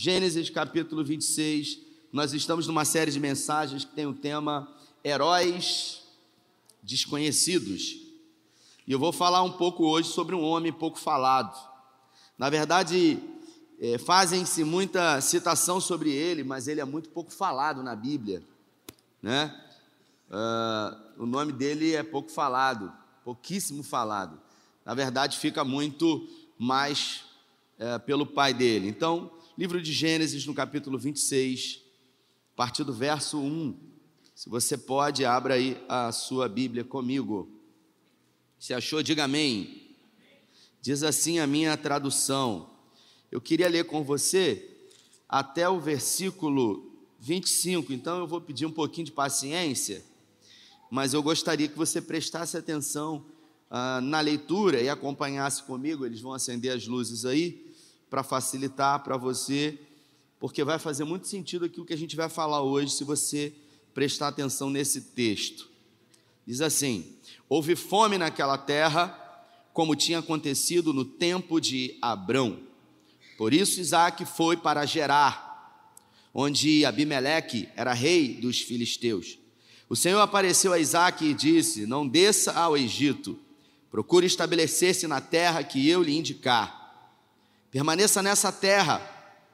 Gênesis capítulo 26. Nós estamos numa série de mensagens que tem o tema Heróis Desconhecidos. E eu vou falar um pouco hoje sobre um homem pouco falado. Na verdade, é, fazem-se muita citação sobre ele, mas ele é muito pouco falado na Bíblia. Né? Uh, o nome dele é pouco falado, pouquíssimo falado. Na verdade, fica muito mais é, pelo pai dele. Então, livro de Gênesis, no capítulo 26, a partir do verso 1. Se você pode, abra aí a sua Bíblia comigo. Se achou, diga amém. Diz assim a minha tradução. Eu queria ler com você até o versículo 25, então eu vou pedir um pouquinho de paciência, mas eu gostaria que você prestasse atenção ah, na leitura e acompanhasse comigo. Eles vão acender as luzes aí para facilitar para você, porque vai fazer muito sentido aquilo que a gente vai falar hoje se você prestar atenção nesse texto. Diz assim: Houve fome naquela terra, como tinha acontecido no tempo de Abrão. Por isso Isaac foi para Gerar, onde Abimeleque era rei dos filisteus. O Senhor apareceu a Isaac e disse: Não desça ao Egito Procure estabelecer-se na terra que eu lhe indicar. Permaneça nessa terra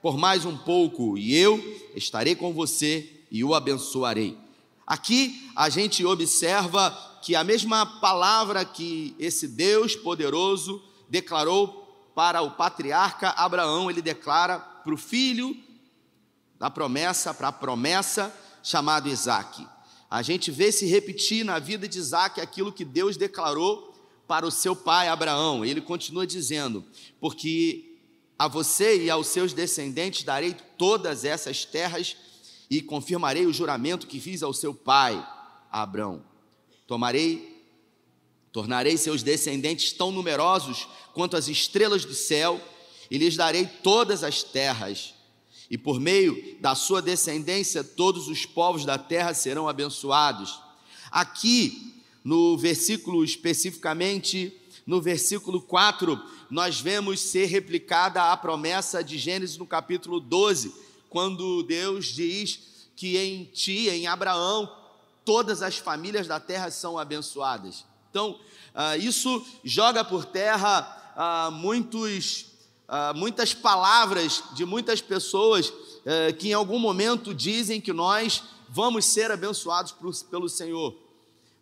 por mais um pouco, e eu estarei com você e o abençoarei. Aqui a gente observa que a mesma palavra que esse Deus poderoso declarou para o patriarca Abraão, ele declara para o filho da promessa, para a promessa chamado Isaac. A gente vê se repetir na vida de Isaac aquilo que Deus declarou para o seu pai Abraão. Ele continua dizendo: Porque a você e aos seus descendentes darei todas essas terras e confirmarei o juramento que fiz ao seu pai Abraão. Tomarei, tornarei seus descendentes tão numerosos quanto as estrelas do céu e lhes darei todas as terras. E por meio da sua descendência, todos os povos da terra serão abençoados. Aqui no versículo especificamente, no versículo 4, nós vemos ser replicada a promessa de Gênesis no capítulo 12, quando Deus diz que em ti, em Abraão, todas as famílias da terra são abençoadas. Então, uh, isso joga por terra uh, muitos, uh, muitas palavras de muitas pessoas eh, que em algum momento dizem que nós vamos ser abençoados pelo Senhor.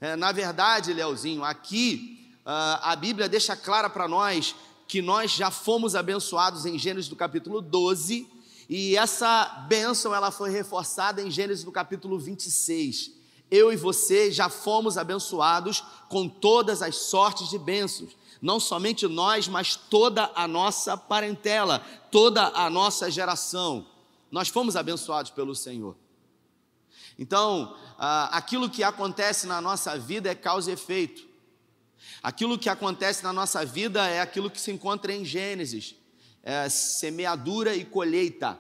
É, na verdade, Leozinho, aqui a Bíblia deixa clara para nós que nós já fomos abençoados em Gênesis do capítulo 12, e essa bênção ela foi reforçada em Gênesis do capítulo 26. Eu e você já fomos abençoados com todas as sortes de bênçãos. Não somente nós, mas toda a nossa parentela, toda a nossa geração. Nós fomos abençoados pelo Senhor. Então, aquilo que acontece na nossa vida é causa e efeito. Aquilo que acontece na nossa vida é aquilo que se encontra em Gênesis: é semeadura e colheita.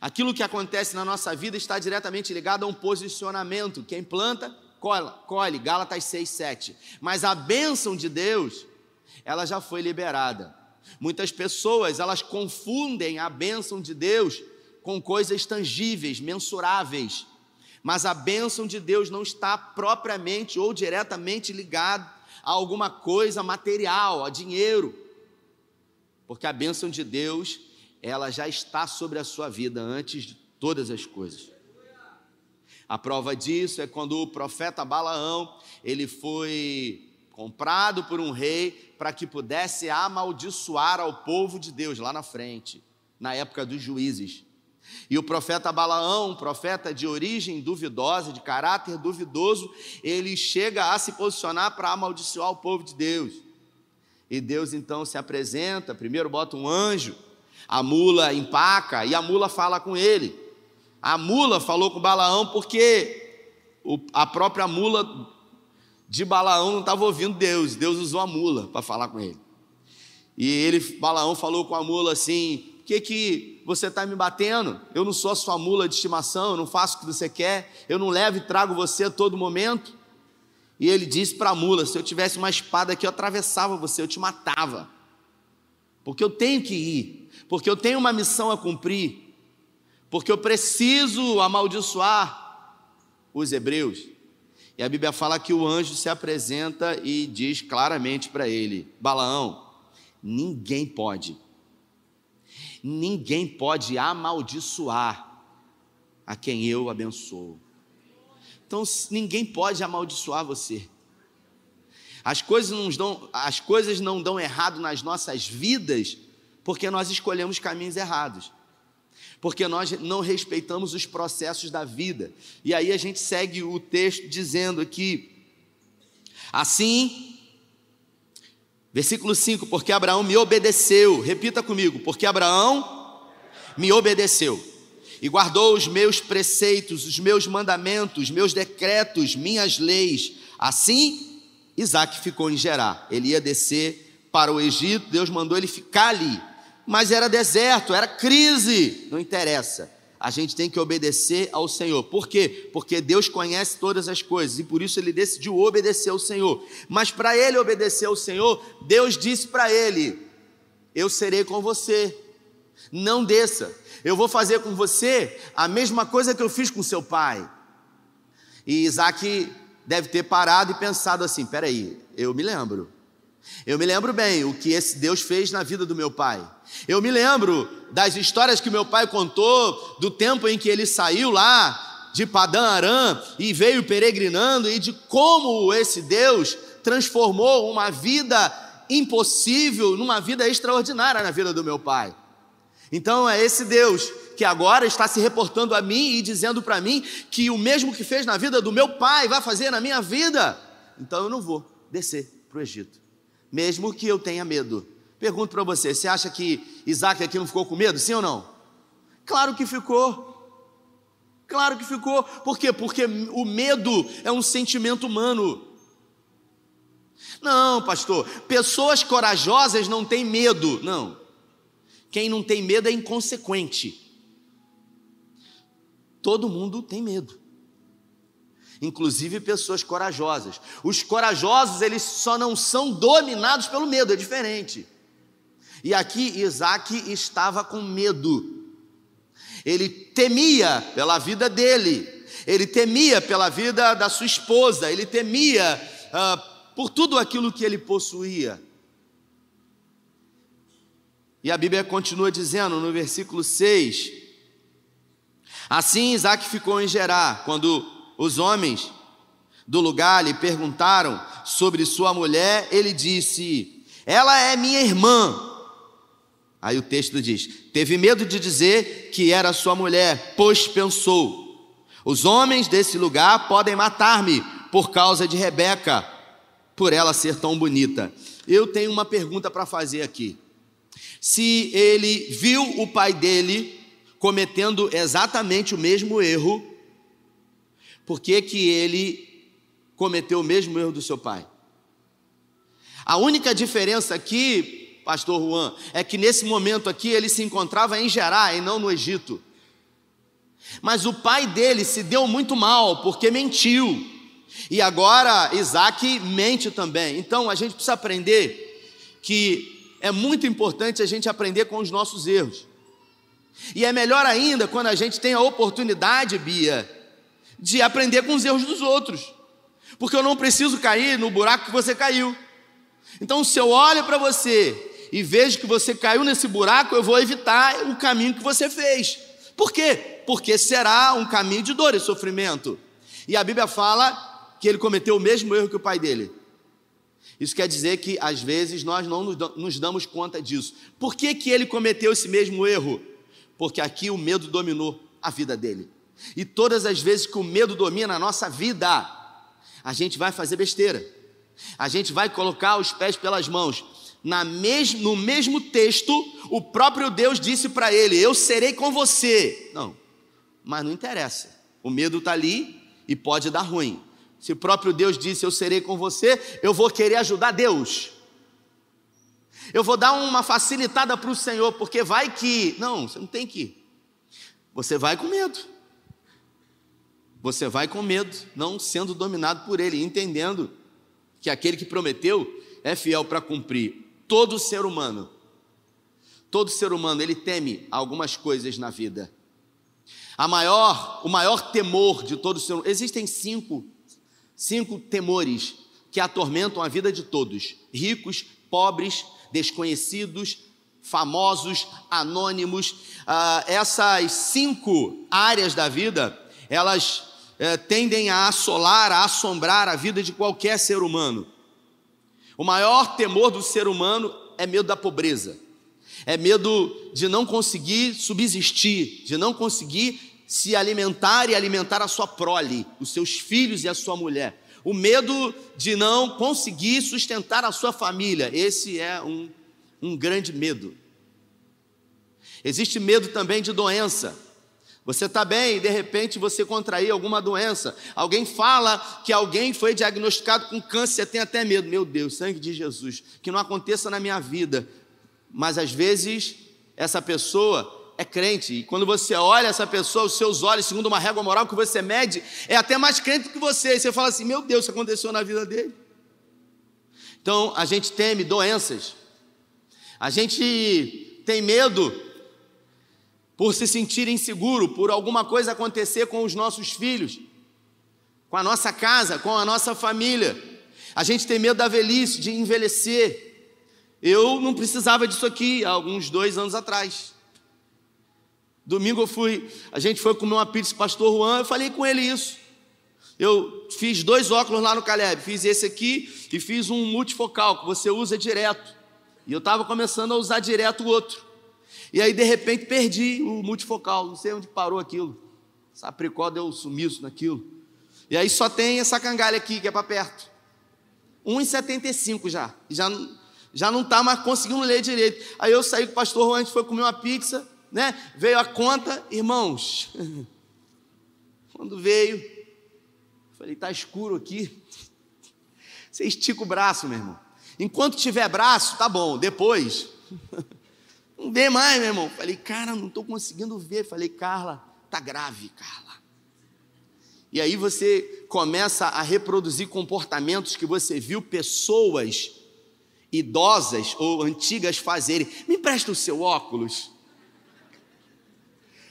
Aquilo que acontece na nossa vida está diretamente ligado a um posicionamento. Quem planta, colhe, Gálatas 6, 7. Mas a bênção de Deus, ela já foi liberada. Muitas pessoas, elas confundem a bênção de Deus com coisas tangíveis, mensuráveis. Mas a bênção de Deus não está propriamente ou diretamente ligada a alguma coisa material, a dinheiro. Porque a bênção de Deus, ela já está sobre a sua vida antes de todas as coisas. A prova disso é quando o profeta Balaão, ele foi comprado por um rei para que pudesse amaldiçoar ao povo de Deus lá na frente, na época dos juízes. E o profeta Balaão, profeta de origem duvidosa, de caráter duvidoso, ele chega a se posicionar para amaldiçoar o povo de Deus. E Deus então se apresenta, primeiro bota um anjo, a mula empaca e a mula fala com ele. A mula falou com Balaão porque a própria mula de Balaão não estava ouvindo Deus, Deus usou a mula para falar com ele. E ele, Balaão falou com a mula assim: que, que você está me batendo? Eu não sou a sua mula de estimação, eu não faço o que você quer, eu não levo e trago você a todo momento. E ele disse para a mula: se eu tivesse uma espada aqui, eu atravessava você, eu te matava. Porque eu tenho que ir. porque eu tenho uma missão a cumprir, porque eu preciso amaldiçoar os hebreus. E a Bíblia fala que o anjo se apresenta e diz claramente para ele: Balaão, ninguém pode, ninguém pode amaldiçoar a quem eu abençoo. Então ninguém pode amaldiçoar você. As coisas não dão, as coisas não dão errado nas nossas vidas porque nós escolhemos caminhos errados. Porque nós não respeitamos os processos da vida. E aí a gente segue o texto dizendo aqui: Assim, versículo 5: Porque Abraão me obedeceu. Repita comigo: Porque Abraão me obedeceu e guardou os meus preceitos, os meus mandamentos, meus decretos, minhas leis. Assim, Isaac ficou em Gerar. Ele ia descer para o Egito, Deus mandou ele ficar ali. Mas era deserto, era crise, não interessa. A gente tem que obedecer ao Senhor. Por quê? Porque Deus conhece todas as coisas e por isso ele decidiu obedecer ao Senhor. Mas para ele obedecer ao Senhor, Deus disse para ele: Eu serei com você. Não desça. Eu vou fazer com você a mesma coisa que eu fiz com seu pai. E Isaac deve ter parado e pensado assim: peraí, eu me lembro. Eu me lembro bem o que esse Deus fez na vida do meu pai. Eu me lembro das histórias que meu pai contou, do tempo em que ele saiu lá de Padã Arã e veio peregrinando, e de como esse Deus transformou uma vida impossível numa vida extraordinária na vida do meu pai. Então é esse Deus que agora está se reportando a mim e dizendo para mim que o mesmo que fez na vida do meu pai vai fazer na minha vida. Então eu não vou descer para o Egito, mesmo que eu tenha medo. Pergunto para você: você acha que Isaac aqui não ficou com medo? Sim ou não? Claro que ficou. Claro que ficou. Por quê? Porque o medo é um sentimento humano. Não, pastor, pessoas corajosas não têm medo. Não. Quem não tem medo é inconsequente. Todo mundo tem medo. Inclusive pessoas corajosas. Os corajosos, eles só não são dominados pelo medo, é diferente. E aqui Isaac estava com medo. Ele temia pela vida dele, ele temia pela vida da sua esposa, ele temia uh, por tudo aquilo que ele possuía. E a Bíblia continua dizendo no versículo 6: Assim Isaac ficou em Gerar, quando os homens do lugar lhe perguntaram sobre sua mulher, ele disse: Ela é minha irmã. Aí o texto diz: Teve medo de dizer que era sua mulher, pois pensou: Os homens desse lugar podem matar-me por causa de Rebeca, por ela ser tão bonita. Eu tenho uma pergunta para fazer aqui. Se ele viu o pai dele cometendo exatamente o mesmo erro, por que, que ele cometeu o mesmo erro do seu pai? A única diferença aqui, pastor Juan, é que nesse momento aqui ele se encontrava em Gerá e não no Egito. Mas o pai dele se deu muito mal porque mentiu. E agora Isaac mente também. Então a gente precisa aprender que é muito importante a gente aprender com os nossos erros. E é melhor ainda quando a gente tem a oportunidade, Bia, de aprender com os erros dos outros. Porque eu não preciso cair no buraco que você caiu. Então, se eu olho para você e vejo que você caiu nesse buraco, eu vou evitar o caminho que você fez. Por quê? Porque será um caminho de dor e sofrimento. E a Bíblia fala que ele cometeu o mesmo erro que o pai dele. Isso quer dizer que às vezes nós não nos damos conta disso. Por que, que ele cometeu esse mesmo erro? Porque aqui o medo dominou a vida dele. E todas as vezes que o medo domina a nossa vida, a gente vai fazer besteira. A gente vai colocar os pés pelas mãos. Na mes no mesmo texto, o próprio Deus disse para ele: Eu serei com você. Não, mas não interessa. O medo está ali e pode dar ruim. Se o próprio Deus disse: Eu serei com você, eu vou querer ajudar Deus. Eu vou dar uma facilitada para o Senhor, porque vai que. Não, você não tem que ir. Você vai com medo. Você vai com medo, não sendo dominado por Ele, entendendo que aquele que prometeu é fiel para cumprir. Todo ser humano, Todo ser humano, ele teme algumas coisas na vida. A maior, o maior temor de todo ser humano, existem cinco, cinco temores que atormentam a vida de todos: ricos, pobres, desconhecidos, famosos, anônimos. Ah, essas cinco áreas da vida, elas eh, tendem a assolar, a assombrar a vida de qualquer ser humano. O maior temor do ser humano é medo da pobreza, é medo de não conseguir subsistir, de não conseguir se alimentar e alimentar a sua prole, os seus filhos e a sua mulher. O medo de não conseguir sustentar a sua família, esse é um, um grande medo. Existe medo também de doença. Você está bem e de repente você contrair alguma doença. Alguém fala que alguém foi diagnosticado com câncer, você tem até medo. Meu Deus, sangue de Jesus, que não aconteça na minha vida. Mas às vezes essa pessoa é crente. E quando você olha essa pessoa, os seus olhos, segundo uma régua moral que você mede, é até mais crente do que você. E você fala assim: meu Deus, isso aconteceu na vida dele. Então a gente teme doenças. A gente tem medo por se sentir inseguro, por alguma coisa acontecer com os nossos filhos, com a nossa casa, com a nossa família. A gente tem medo da velhice, de envelhecer. Eu não precisava disso aqui há alguns dois anos atrás. Domingo eu fui, a gente foi comer uma pizza com o pastor Juan, eu falei com ele isso. Eu fiz dois óculos lá no Caleb, fiz esse aqui e fiz um multifocal que você usa direto. E eu estava começando a usar direto o outro. E aí, de repente, perdi o multifocal, não sei onde parou aquilo. Sapricó deu sumiço naquilo. E aí só tem essa cangalha aqui, que é para perto. 1,75 já. Já, já não está mais conseguindo ler direito. Aí eu saí com o pastor Juan, a gente foi comer uma pizza, né? Veio a conta, irmãos. Quando veio, falei, tá escuro aqui. Você estica o braço, meu irmão. Enquanto tiver braço, tá bom. Depois, Não vê mais, meu irmão. Falei, cara, não estou conseguindo ver. Falei, Carla, tá grave, Carla. E aí você começa a reproduzir comportamentos que você viu pessoas idosas ou antigas fazerem. Me empresta o seu óculos.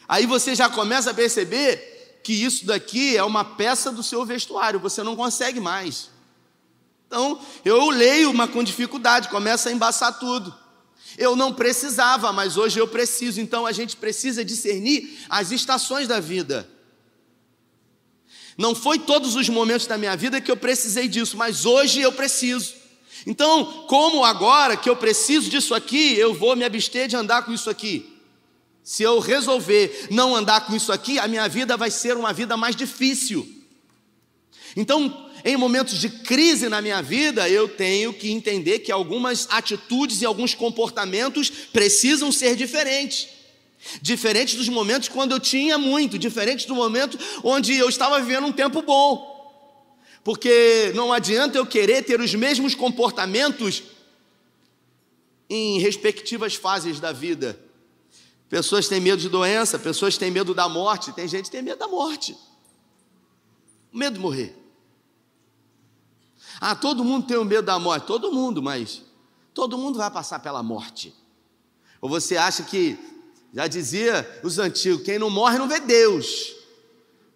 Aí você já começa a perceber que isso daqui é uma peça do seu vestuário, você não consegue mais. Então, eu leio uma com dificuldade, começa a embaçar tudo. Eu não precisava, mas hoje eu preciso. Então a gente precisa discernir as estações da vida. Não foi todos os momentos da minha vida que eu precisei disso, mas hoje eu preciso. Então, como agora que eu preciso disso aqui, eu vou me abster de andar com isso aqui. Se eu resolver não andar com isso aqui, a minha vida vai ser uma vida mais difícil. Então, em momentos de crise na minha vida, eu tenho que entender que algumas atitudes e alguns comportamentos precisam ser diferentes. Diferentes dos momentos quando eu tinha muito, diferentes do momento onde eu estava vivendo um tempo bom. Porque não adianta eu querer ter os mesmos comportamentos em respectivas fases da vida. Pessoas têm medo de doença, pessoas têm medo da morte, tem gente que tem medo da morte. Medo de morrer. Ah, todo mundo tem o medo da morte. Todo mundo, mas todo mundo vai passar pela morte. Ou você acha que, já dizia os antigos, quem não morre não vê Deus.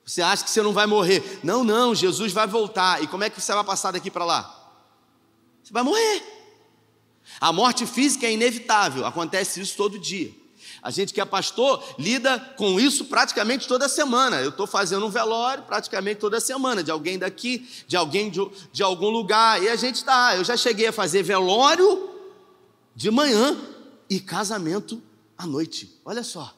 Você acha que você não vai morrer. Não, não, Jesus vai voltar. E como é que você vai passar daqui para lá? Você vai morrer. A morte física é inevitável, acontece isso todo dia. A gente que é pastor lida com isso praticamente toda semana. Eu estou fazendo um velório praticamente toda semana, de alguém daqui, de alguém de, de algum lugar. E a gente está. Eu já cheguei a fazer velório de manhã e casamento à noite. Olha só.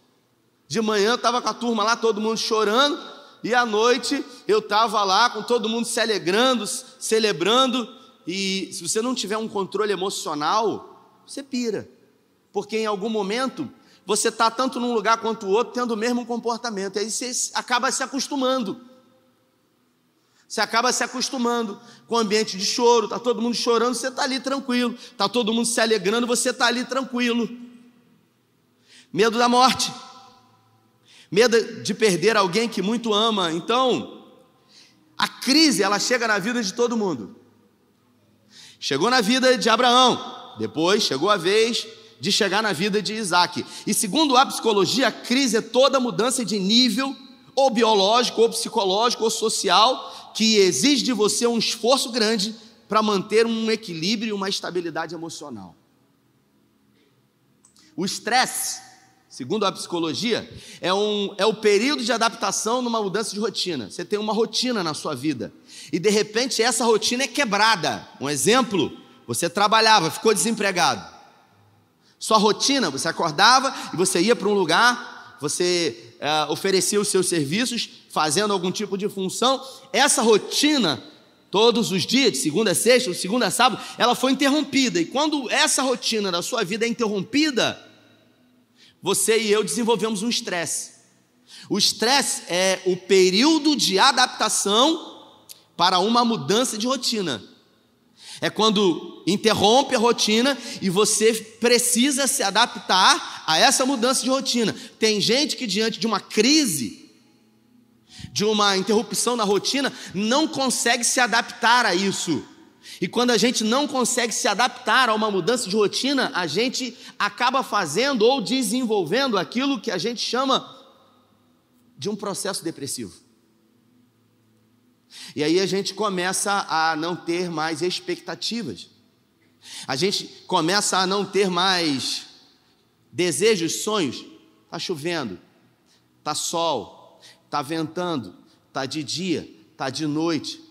De manhã estava com a turma lá, todo mundo chorando, e à noite eu estava lá com todo mundo se alegrando, celebrando. E se você não tiver um controle emocional, você pira. Porque em algum momento você está tanto num lugar quanto o outro tendo o mesmo comportamento. Aí você acaba se acostumando. Você acaba se acostumando com o ambiente de choro, está todo mundo chorando, você está ali tranquilo. Está todo mundo se alegrando, você está ali tranquilo. Medo da morte. Medo de perder alguém que muito ama. Então, a crise, ela chega na vida de todo mundo. Chegou na vida de Abraão, depois chegou a vez de chegar na vida de Isaac. E segundo a psicologia, a crise é toda mudança de nível, ou biológico, ou psicológico, ou social, que exige de você um esforço grande para manter um equilíbrio e uma estabilidade emocional. O estresse, segundo a psicologia, é, um, é o período de adaptação numa mudança de rotina. Você tem uma rotina na sua vida e de repente essa rotina é quebrada. Um exemplo: você trabalhava, ficou desempregado. Sua rotina, você acordava e você ia para um lugar, você é, oferecia os seus serviços, fazendo algum tipo de função. Essa rotina todos os dias, de segunda a sexta, de segunda a sábado, ela foi interrompida. E quando essa rotina da sua vida é interrompida, você e eu desenvolvemos um estresse. O estresse é o período de adaptação para uma mudança de rotina. É quando interrompe a rotina e você precisa se adaptar a essa mudança de rotina. Tem gente que, diante de uma crise, de uma interrupção na rotina, não consegue se adaptar a isso. E quando a gente não consegue se adaptar a uma mudança de rotina, a gente acaba fazendo ou desenvolvendo aquilo que a gente chama de um processo depressivo. E aí a gente começa a não ter mais expectativas. A gente começa a não ter mais desejos, sonhos. Está chovendo, está sol, está ventando, está de dia, está de noite.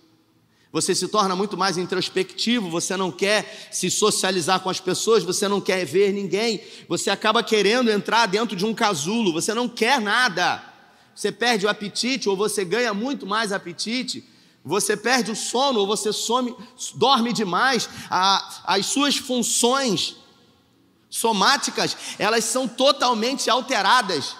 Você se torna muito mais introspectivo, você não quer se socializar com as pessoas, você não quer ver ninguém, você acaba querendo entrar dentro de um casulo, você não quer nada. Você perde o apetite ou você ganha muito mais apetite, você perde o sono ou você some, dorme demais, a, as suas funções somáticas, elas são totalmente alteradas.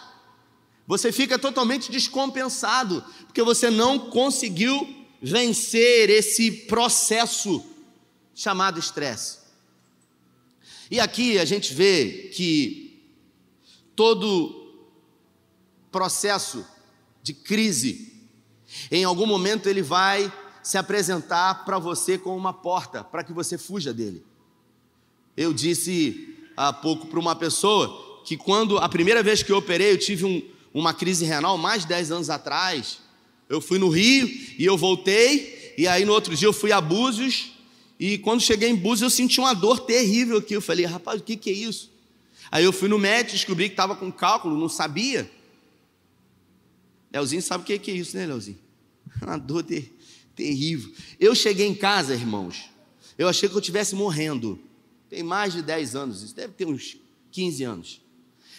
Você fica totalmente descompensado, porque você não conseguiu vencer esse processo chamado estresse. E aqui a gente vê que todo processo de crise, em algum momento ele vai se apresentar para você como uma porta, para que você fuja dele. Eu disse há pouco para uma pessoa que quando a primeira vez que eu operei, eu tive um, uma crise renal mais de 10 anos atrás. Eu fui no Rio e eu voltei, e aí no outro dia eu fui a Búzios, e quando cheguei em Búzios eu senti uma dor terrível aqui. Eu falei, rapaz, o que, que é isso? Aí eu fui no médico, descobri que estava com cálculo, não sabia. Leozinho sabe o que, que é isso, né, Leozinho? Uma dor ter, terrível. Eu cheguei em casa, irmãos, eu achei que eu estivesse morrendo. Tem mais de 10 anos, isso deve ter uns 15 anos.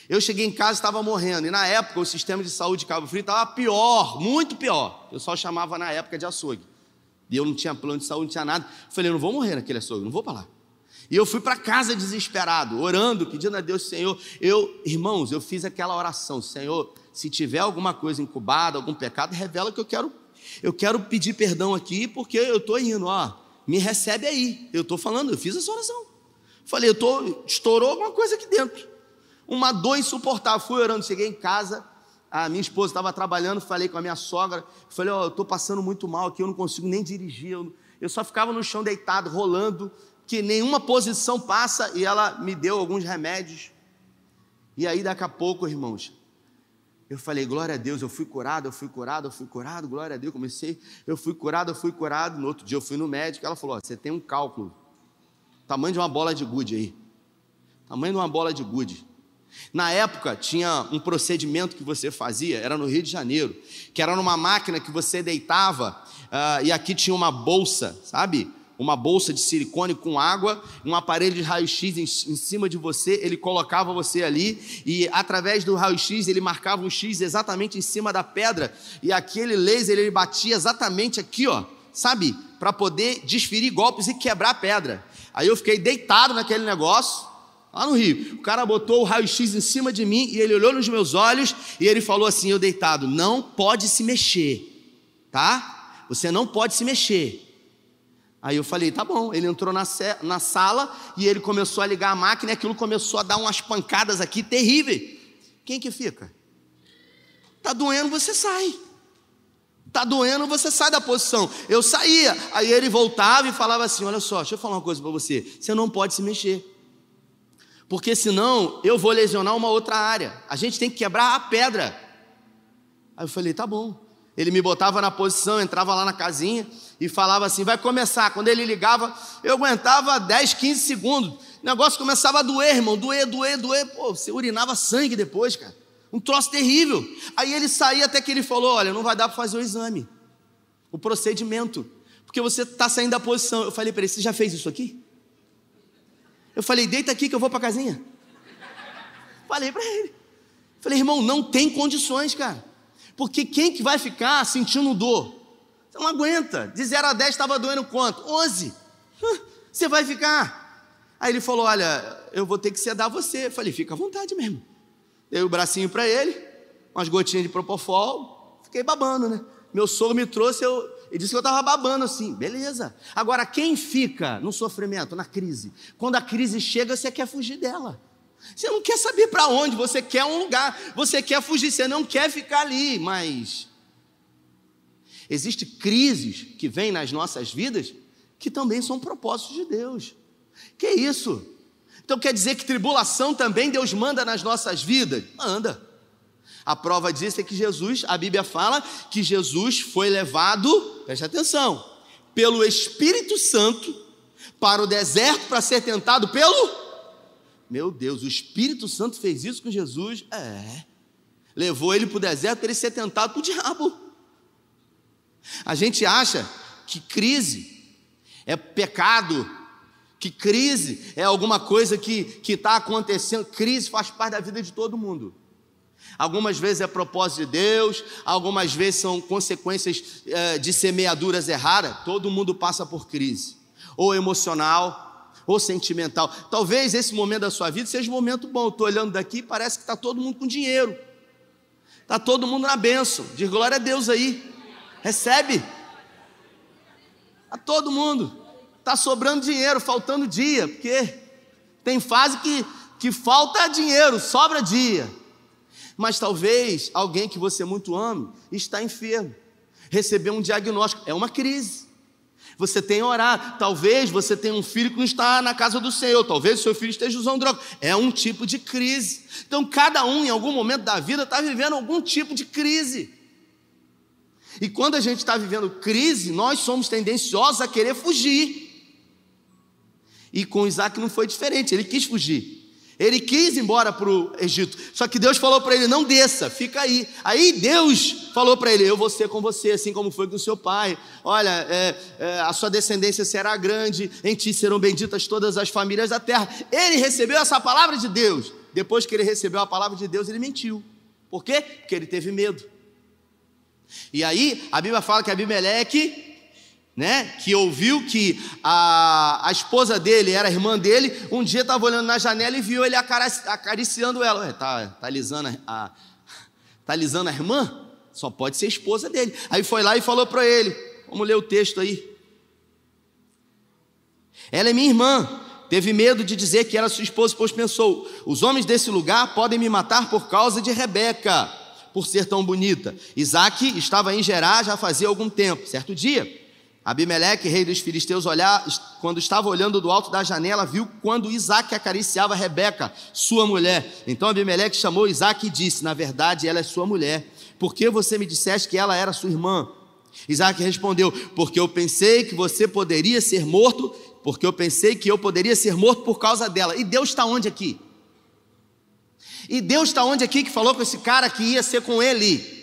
Eu cheguei em casa e estava morrendo. E na época o sistema de saúde de Cabo Frio estava pior, muito pior. Eu só chamava na época de açougue. E eu não tinha plano de saúde, não tinha nada. Falei, não vou morrer naquele açougue, não vou para lá. E eu fui para casa desesperado, orando, pedindo a Deus, Senhor. Eu, irmãos, eu fiz aquela oração, Senhor, se tiver alguma coisa incubada, algum pecado, revela que eu quero, eu quero pedir perdão aqui, porque eu estou indo, ó, me recebe aí. Eu estou falando, eu fiz essa oração. Falei, eu tô, estourou alguma coisa aqui dentro uma dor insuportável. Fui orando, cheguei em casa, a minha esposa estava trabalhando, falei com a minha sogra, falei, ó, oh, eu estou passando muito mal aqui, eu não consigo nem dirigir, eu, eu só ficava no chão deitado, rolando, que nenhuma posição passa, e ela me deu alguns remédios. E aí, daqui a pouco, irmãos, eu falei, glória a Deus, eu fui curado, eu fui curado, eu fui curado, glória a Deus, comecei, eu fui curado, eu fui curado. No outro dia eu fui no médico, ela falou: ó, você tem um cálculo, tamanho de uma bola de gude aí, tamanho de uma bola de gude. Na época, tinha um procedimento que você fazia, era no Rio de Janeiro, que era numa máquina que você deitava uh, e aqui tinha uma bolsa, sabe? Uma bolsa de silicone com água, um aparelho de raio-x em, em, cima de você, ele colocava você ali e através do raio-x ele marcava um X exatamente em cima da pedra e aquele laser ele batia exatamente aqui, ó, sabe? Para poder desferir golpes e quebrar a pedra. Aí eu fiquei deitado naquele negócio lá no Rio. O cara botou o raio-x em cima de mim e ele olhou nos meus olhos e ele falou assim: eu deitado, não pode se mexer, tá? Você não pode se mexer. Aí eu falei, tá bom. Ele entrou na, na sala e ele começou a ligar a máquina e aquilo começou a dar umas pancadas aqui terríveis. Quem que fica? Tá doendo, você sai. Tá doendo, você sai da posição. Eu saía. Aí ele voltava e falava assim: Olha só, deixa eu falar uma coisa para você. Você não pode se mexer. Porque senão eu vou lesionar uma outra área. A gente tem que quebrar a pedra. Aí eu falei: tá bom. Ele me botava na posição, entrava lá na casinha e falava assim: vai começar. Quando ele ligava, eu aguentava 10, 15 segundos. O negócio começava a doer, irmão, doer, doer, doer. Pô, você urinava sangue depois, cara. Um troço terrível. Aí ele saía até que ele falou: olha, não vai dar para fazer o exame, o procedimento, porque você está saindo da posição. Eu falei para ele: você já fez isso aqui? Eu falei: deita aqui que eu vou para casinha. Falei para ele. Falei, irmão, não tem condições, cara. Porque quem que vai ficar sentindo dor? Você não aguenta. De 0 a 10 estava doendo quanto? 11. Você vai ficar. Aí ele falou: Olha, eu vou ter que sedar você. Eu falei: Fica à vontade mesmo. Dei o bracinho para ele, umas gotinhas de propofol. Fiquei babando, né? Meu sogro me trouxe, eu, ele disse que eu estava babando assim. Beleza. Agora, quem fica no sofrimento, na crise? Quando a crise chega, você quer fugir dela. Você não quer saber para onde, você quer um lugar, você quer fugir, você não quer ficar ali, mas existem crises que vêm nas nossas vidas que também são propósitos de Deus. Que isso? Então quer dizer que tribulação também Deus manda nas nossas vidas? Manda. A prova disso é que Jesus, a Bíblia fala que Jesus foi levado, preste atenção, pelo Espírito Santo para o deserto para ser tentado pelo meu Deus, o Espírito Santo fez isso com Jesus? É. Levou ele para o deserto para ele ser tentado por diabo. A gente acha que crise é pecado, que crise é alguma coisa que está acontecendo. Crise faz parte da vida de todo mundo. Algumas vezes é propósito de Deus, algumas vezes são consequências é, de semeaduras erradas. Todo mundo passa por crise, ou emocional, ou sentimental. Talvez esse momento da sua vida seja um momento bom. Estou olhando daqui parece que está todo mundo com dinheiro. Está todo mundo na bênção. Diz glória a Deus aí. Recebe. Está todo mundo. Está sobrando dinheiro, faltando dia. Porque tem fase que, que falta dinheiro, sobra dia. Mas talvez alguém que você muito ame está enfermo. Recebeu um diagnóstico. É uma crise. Você tem orar. Talvez você tenha um filho que não está na casa do Senhor. Talvez o seu filho esteja usando droga. É um tipo de crise. Então, cada um, em algum momento da vida, está vivendo algum tipo de crise. E quando a gente está vivendo crise, nós somos tendenciosos a querer fugir. E com Isaac não foi diferente, ele quis fugir. Ele quis ir embora para o Egito, só que Deus falou para ele: não desça, fica aí. Aí Deus falou para ele: eu vou ser com você, assim como foi com o seu pai. Olha, é, é, a sua descendência será grande, em ti serão benditas todas as famílias da terra. Ele recebeu essa palavra de Deus. Depois que ele recebeu a palavra de Deus, ele mentiu. Por quê? Porque ele teve medo. E aí, a Bíblia fala que Abimeleque né, que ouviu que a, a esposa dele era irmã dele, um dia estava olhando na janela e viu ele acariciando ela. Tá alisando a, tá a irmã? Só pode ser esposa dele. Aí foi lá e falou para ele: Vamos ler o texto aí. Ela é minha irmã. Teve medo de dizer que era sua esposa, pois pensou: os homens desse lugar podem me matar por causa de Rebeca, por ser tão bonita. Isaac estava em Gerar já fazia algum tempo. Certo dia, Abimeleque, rei dos filisteus, olhar, quando estava olhando do alto da janela, viu quando Isaac acariciava Rebeca, sua mulher. Então Abimeleque chamou Isaac e disse: Na verdade, ela é sua mulher. Por que você me disseste que ela era sua irmã? Isaac respondeu: Porque eu pensei que você poderia ser morto, porque eu pensei que eu poderia ser morto por causa dela. E Deus está onde aqui? E Deus está onde aqui que falou com esse cara que ia ser com ele?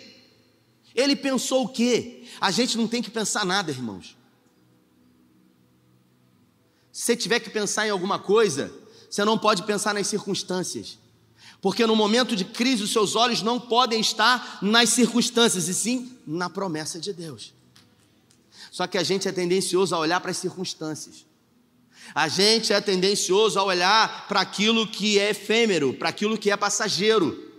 Ele pensou o quê? A gente não tem que pensar nada, irmãos. Se você tiver que pensar em alguma coisa, você não pode pensar nas circunstâncias. Porque no momento de crise, os seus olhos não podem estar nas circunstâncias, e sim na promessa de Deus. Só que a gente é tendencioso a olhar para as circunstâncias. A gente é tendencioso a olhar para aquilo que é efêmero, para aquilo que é passageiro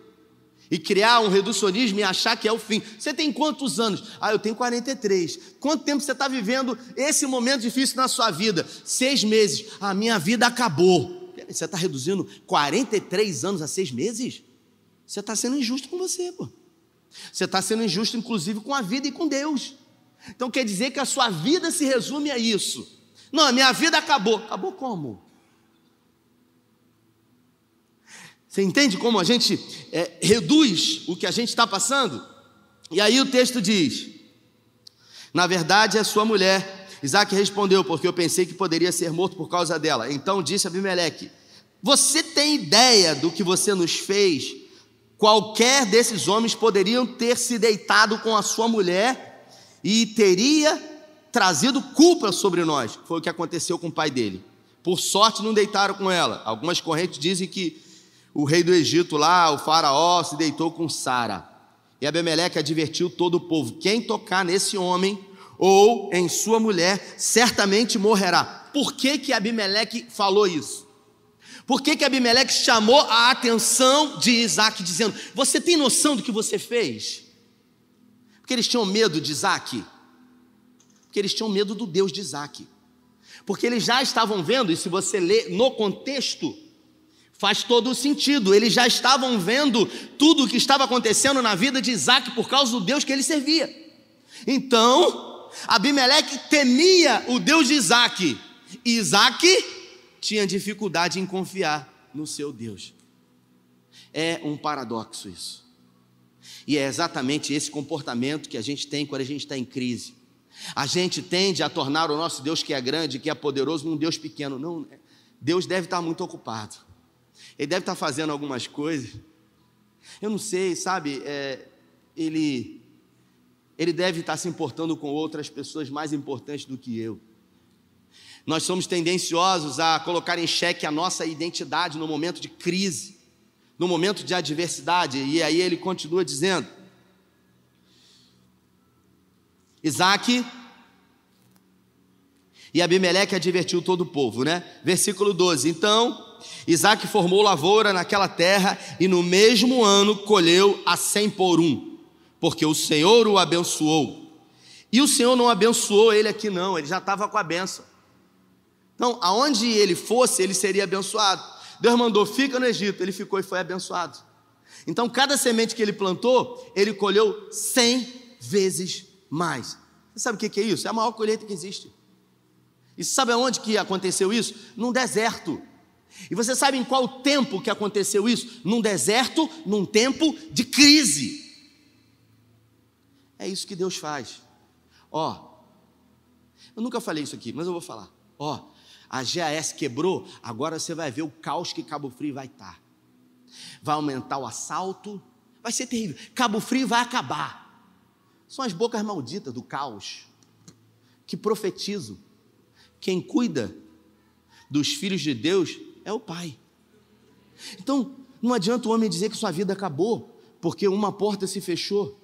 e criar um reducionismo e achar que é o fim. Você tem quantos anos? Ah, eu tenho 43. Quanto tempo você está vivendo esse momento difícil na sua vida? Seis meses. A ah, minha vida acabou. Você está reduzindo 43 anos a seis meses? Você está sendo injusto com você, pô. Você está sendo injusto, inclusive, com a vida e com Deus. Então quer dizer que a sua vida se resume a isso. Não, a minha vida acabou. Acabou como? Você entende como a gente é, reduz o que a gente está passando? E aí o texto diz: Na verdade é sua mulher. Isaac respondeu, porque eu pensei que poderia ser morto por causa dela. Então disse Abimeleque: Você tem ideia do que você nos fez? Qualquer desses homens poderiam ter se deitado com a sua mulher e teria trazido culpa sobre nós. Foi o que aconteceu com o pai dele. Por sorte não deitaram com ela. Algumas correntes dizem que o rei do Egito lá, o faraó, se deitou com Sara. E Abimeleque advertiu todo o povo: quem tocar nesse homem ou em sua mulher, certamente morrerá. Por que que Abimeleque falou isso? Por que que Abimeleque chamou a atenção de Isaac, dizendo: Você tem noção do que você fez? Porque eles tinham medo de Isaac. Porque eles tinham medo do Deus de Isaac. Porque eles já estavam vendo, e se você ler no contexto, faz todo o sentido. Eles já estavam vendo tudo o que estava acontecendo na vida de Isaac por causa do Deus que ele servia. Então, Abimeleque temia o Deus de Isaac. E Isaac tinha dificuldade em confiar no seu Deus. É um paradoxo isso. E é exatamente esse comportamento que a gente tem quando a gente está em crise. A gente tende a tornar o nosso Deus que é grande, que é poderoso, um Deus pequeno. Não, Deus deve estar muito ocupado. Ele deve estar fazendo algumas coisas. Eu não sei, sabe? É, ele, ele deve estar se importando com outras pessoas mais importantes do que eu. Nós somos tendenciosos a colocar em xeque a nossa identidade no momento de crise, no momento de adversidade. E aí ele continua dizendo: Isaac e Abimeleque advertiu todo o povo, né? Versículo 12: Então Isaac formou lavoura naquela terra e no mesmo ano colheu a cem por um, porque o Senhor o abençoou. E o Senhor não abençoou ele aqui, não, ele já estava com a benção. Então, aonde ele fosse, ele seria abençoado. Deus mandou, fica no Egito, ele ficou e foi abençoado. Então, cada semente que ele plantou, ele colheu cem vezes mais. Você sabe o que é isso? É a maior colheita que existe. E sabe aonde que aconteceu isso? Num deserto. E você sabe em qual tempo que aconteceu isso? Num deserto, num tempo de crise. É isso que Deus faz. Ó, eu nunca falei isso aqui, mas eu vou falar. Ó, a GAS quebrou, agora você vai ver o caos que Cabo Frio vai estar. Vai aumentar o assalto, vai ser terrível. Cabo Frio vai acabar. São as bocas malditas do caos que profetizam. Quem cuida dos filhos de Deus é o Pai. Então, não adianta o homem dizer que sua vida acabou, porque uma porta se fechou.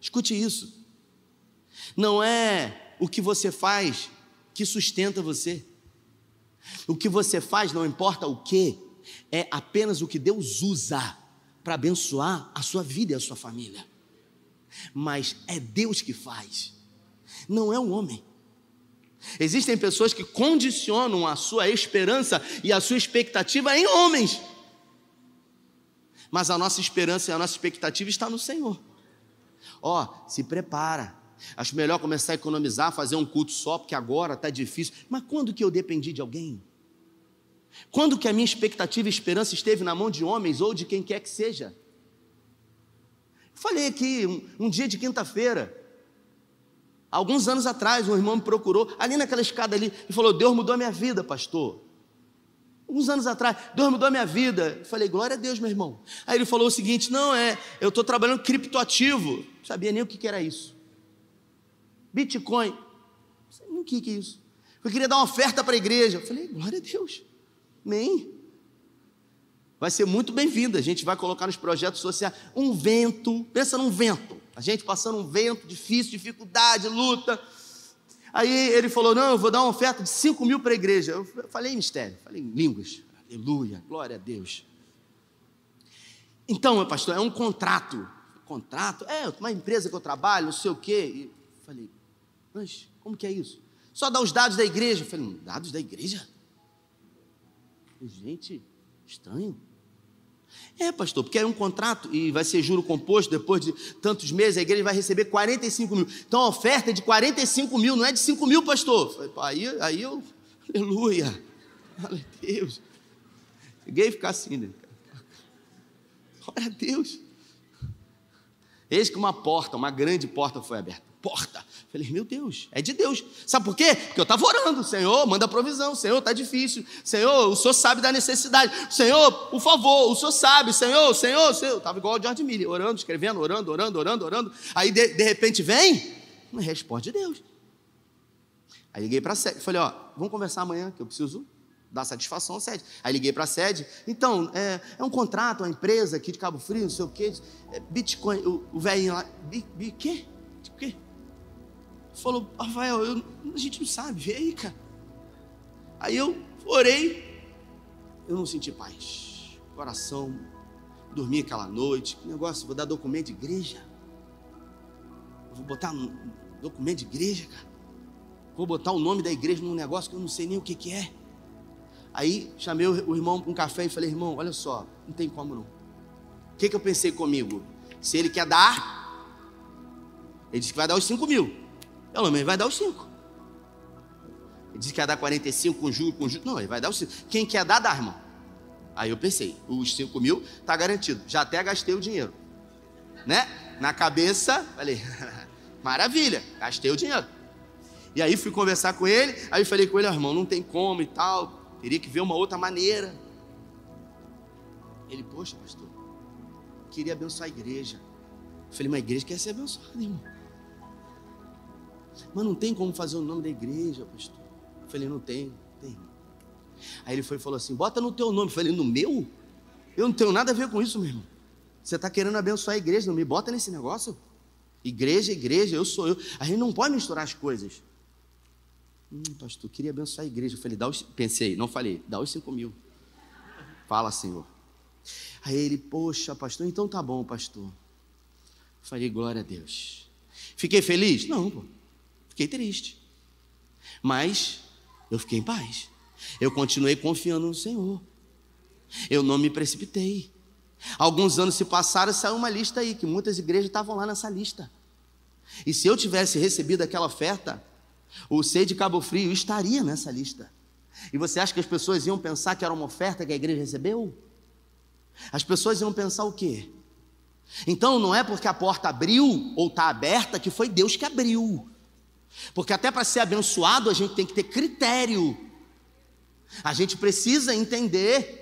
Escute isso. Não é o que você faz que sustenta você. O que você faz, não importa o que, é apenas o que Deus usa para abençoar a sua vida e a sua família. Mas é Deus que faz, não é o homem. Existem pessoas que condicionam a sua esperança e a sua expectativa em homens. Mas a nossa esperança e a nossa expectativa está no Senhor. Ó, oh, se prepara. Acho melhor começar a economizar, fazer um culto só, porque agora está difícil. Mas quando que eu dependi de alguém? Quando que a minha expectativa e esperança esteve na mão de homens ou de quem quer que seja? Falei aqui, um, um dia de quinta-feira, Alguns anos atrás, um irmão me procurou, ali naquela escada ali, e falou: Deus mudou a minha vida, pastor. Alguns anos atrás, Deus mudou a minha vida. Eu falei, glória a Deus, meu irmão. Aí ele falou o seguinte: não é, eu estou trabalhando criptoativo. Não sabia nem o que, que era isso. Bitcoin. Não nem o que, que é isso. Eu queria dar uma oferta para a igreja. Eu falei, glória a Deus. Amém. Vai ser muito bem-vindo. A gente vai colocar nos projetos sociais um vento. Pensa num vento. A gente passando um vento difícil, dificuldade, luta. Aí ele falou: Não, eu vou dar uma oferta de 5 mil para a igreja. Eu falei em mistério, falei em línguas. Aleluia, glória a Deus. Então, meu pastor, é um contrato. Contrato? É, uma empresa que eu trabalho, não sei o quê. E falei, mas como que é isso? Só dá os dados da igreja. Eu falei, dados da igreja? Gente, estranho. É, pastor, porque é um contrato e vai ser juro composto, depois de tantos meses a igreja vai receber 45 mil. Então a oferta é de 45 mil, não é de 5 mil, pastor. Aí, aí eu, aleluia, aleluia. A ficar assim, né? Glória a Deus. Eis que uma porta, uma grande porta foi aberta. Porta. Falei, meu Deus, é de Deus. Sabe por quê? Porque eu estava orando. Senhor, manda provisão. Senhor, está difícil. Senhor, o Senhor sabe da necessidade. Senhor, por favor, o Senhor sabe. Senhor, Senhor, Senhor. Estava igual o George Miller, orando, escrevendo, orando, orando, orando, orando. Aí, de, de repente, vem uma resposta de Deus. Aí liguei para a sede. Falei, ó, vamos conversar amanhã, que eu preciso dar satisfação à sede. Aí liguei para a sede. Então, é, é, um contrato, uma empresa aqui de Cabo Frio, não sei o quê. É, Bitcoin, o, o velhinho lá. Bi, bi, quê? Falou, Rafael, eu, a gente não sabe, vê aí, cara. Aí eu orei, eu não senti paz. Coração, dormi aquela noite. Que negócio, vou dar documento de igreja. Vou botar documento de igreja, cara. Vou botar o nome da igreja num negócio que eu não sei nem o que, que é. Aí chamei o irmão para um café e falei, irmão, olha só, não tem como não. O que, que eu pensei comigo? Se ele quer dar, ele disse que vai dar os 5 mil. Pelo menos vai dar os 5. Ele disse que ia dar 45 com juros, com juros. Não, ele vai dar os 5. Quem quer dar, dá, irmão. Aí eu pensei, os 5 mil está garantido. Já até gastei o dinheiro. Né? Na cabeça, falei, maravilha, gastei o dinheiro. E aí fui conversar com ele, aí falei com ele, irmão, não tem como e tal. Teria que ver uma outra maneira. Ele, poxa, pastor, queria abençoar a igreja. Eu falei, mas a igreja quer ser abençoada, irmão. Mas não tem como fazer o nome da igreja, pastor. Eu falei, não tem, tem. Aí ele foi e falou assim: bota no teu nome. Eu falei, no meu? Eu não tenho nada a ver com isso, meu irmão. Você está querendo abençoar a igreja, não me bota nesse negócio? Igreja, igreja, eu sou eu. A gente não pode misturar as coisas. Hum, pastor, queria abençoar a igreja. Eu falei, dá os. Pensei, não falei, dá os cinco mil. Fala, Senhor. Aí ele, poxa, pastor, então tá bom, pastor. Eu falei, glória a Deus. Fiquei feliz? Não, pô. Fiquei triste. Mas eu fiquei em paz. Eu continuei confiando no Senhor. Eu não me precipitei. Alguns anos se passaram, saiu uma lista aí, que muitas igrejas estavam lá nessa lista. E se eu tivesse recebido aquela oferta, o Sei de Cabo Frio estaria nessa lista. E você acha que as pessoas iam pensar que era uma oferta que a igreja recebeu? As pessoas iam pensar o quê? Então não é porque a porta abriu ou está aberta que foi Deus que abriu. Porque até para ser abençoado a gente tem que ter critério. A gente precisa entender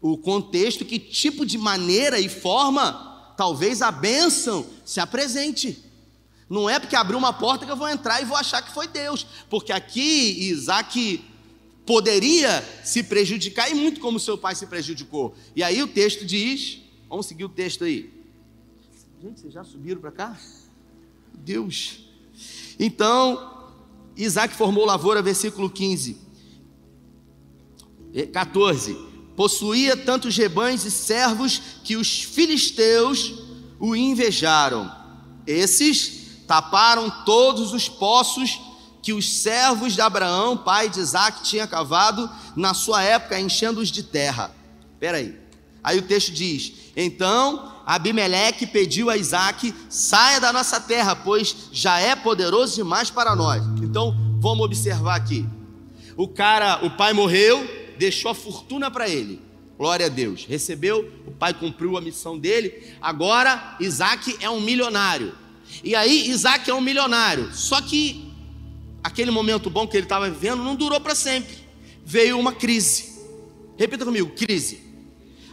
o contexto, que tipo de maneira e forma talvez a bênção se apresente. Não é porque abriu uma porta que eu vou entrar e vou achar que foi Deus, porque aqui Isaac poderia se prejudicar e muito como seu pai se prejudicou. E aí o texto diz, vamos seguir o texto aí. Gente, vocês já subiram para cá? Deus. Então, Isaac formou lavoura, versículo 15. 14. Possuía tantos rebanhos e servos que os filisteus o invejaram. Esses taparam todos os poços que os servos de Abraão, pai de Isaac, tinham cavado na sua época, enchendo-os de terra. Espera aí. Aí o texto diz: Então Abimeleque pediu a Isaac: saia da nossa terra, pois já é poderoso demais para nós. Então vamos observar aqui. O cara, o pai morreu, deixou a fortuna para ele. Glória a Deus. Recebeu, o pai cumpriu a missão dele. Agora Isaac é um milionário. E aí Isaac é um milionário. Só que aquele momento bom que ele estava vivendo não durou para sempre. Veio uma crise. Repita comigo, crise.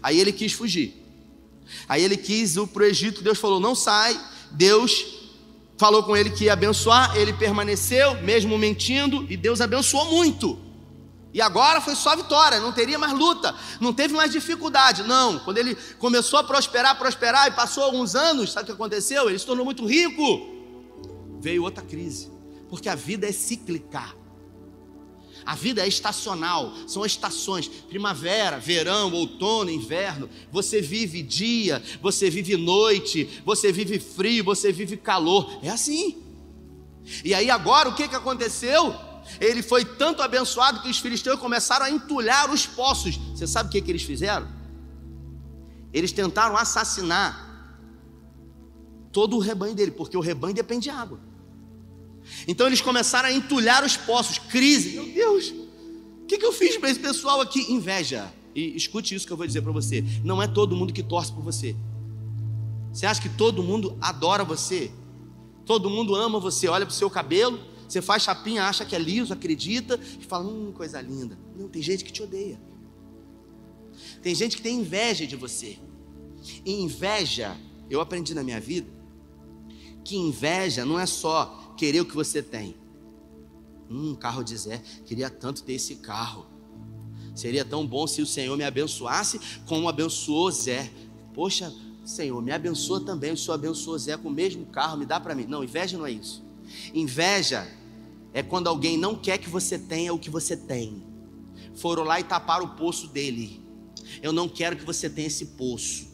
Aí ele quis fugir. Aí ele quis ir para o Egito, Deus falou: não sai. Deus falou com ele que ia abençoar, ele permaneceu, mesmo mentindo, e Deus abençoou muito. E agora foi só vitória, não teria mais luta, não teve mais dificuldade. Não, quando ele começou a prosperar, prosperar, e passou alguns anos, sabe o que aconteceu? Ele se tornou muito rico. Veio outra crise, porque a vida é cíclica. A vida é estacional, são estações: primavera, verão, outono, inverno. Você vive dia, você vive noite, você vive frio, você vive calor. É assim. E aí agora o que, que aconteceu? Ele foi tanto abençoado que os filisteus começaram a entulhar os poços. Você sabe o que, que eles fizeram? Eles tentaram assassinar todo o rebanho dele, porque o rebanho depende de água. Então eles começaram a entulhar os poços, crise. Meu Deus, o que, que eu fiz para esse pessoal aqui? Inveja. e escute isso que eu vou dizer para você: não é todo mundo que torce por você. Você acha que todo mundo adora você? Todo mundo ama você, olha para o seu cabelo, você faz chapinha, acha que é liso, acredita e fala, hum, coisa linda. Não, tem gente que te odeia. Tem gente que tem inveja de você. E inveja, eu aprendi na minha vida, que inveja não é só querer o que você tem. Hum, carro de Zé, queria tanto ter esse carro. Seria tão bom se o Senhor me abençoasse como abençoou Zé. Poxa, Senhor, me abençoa também. O Senhor abençoou Zé com o mesmo carro, me dá para mim. Não, inveja não é isso. Inveja é quando alguém não quer que você tenha o que você tem. Foram lá e taparam o poço dele. Eu não quero que você tenha esse poço.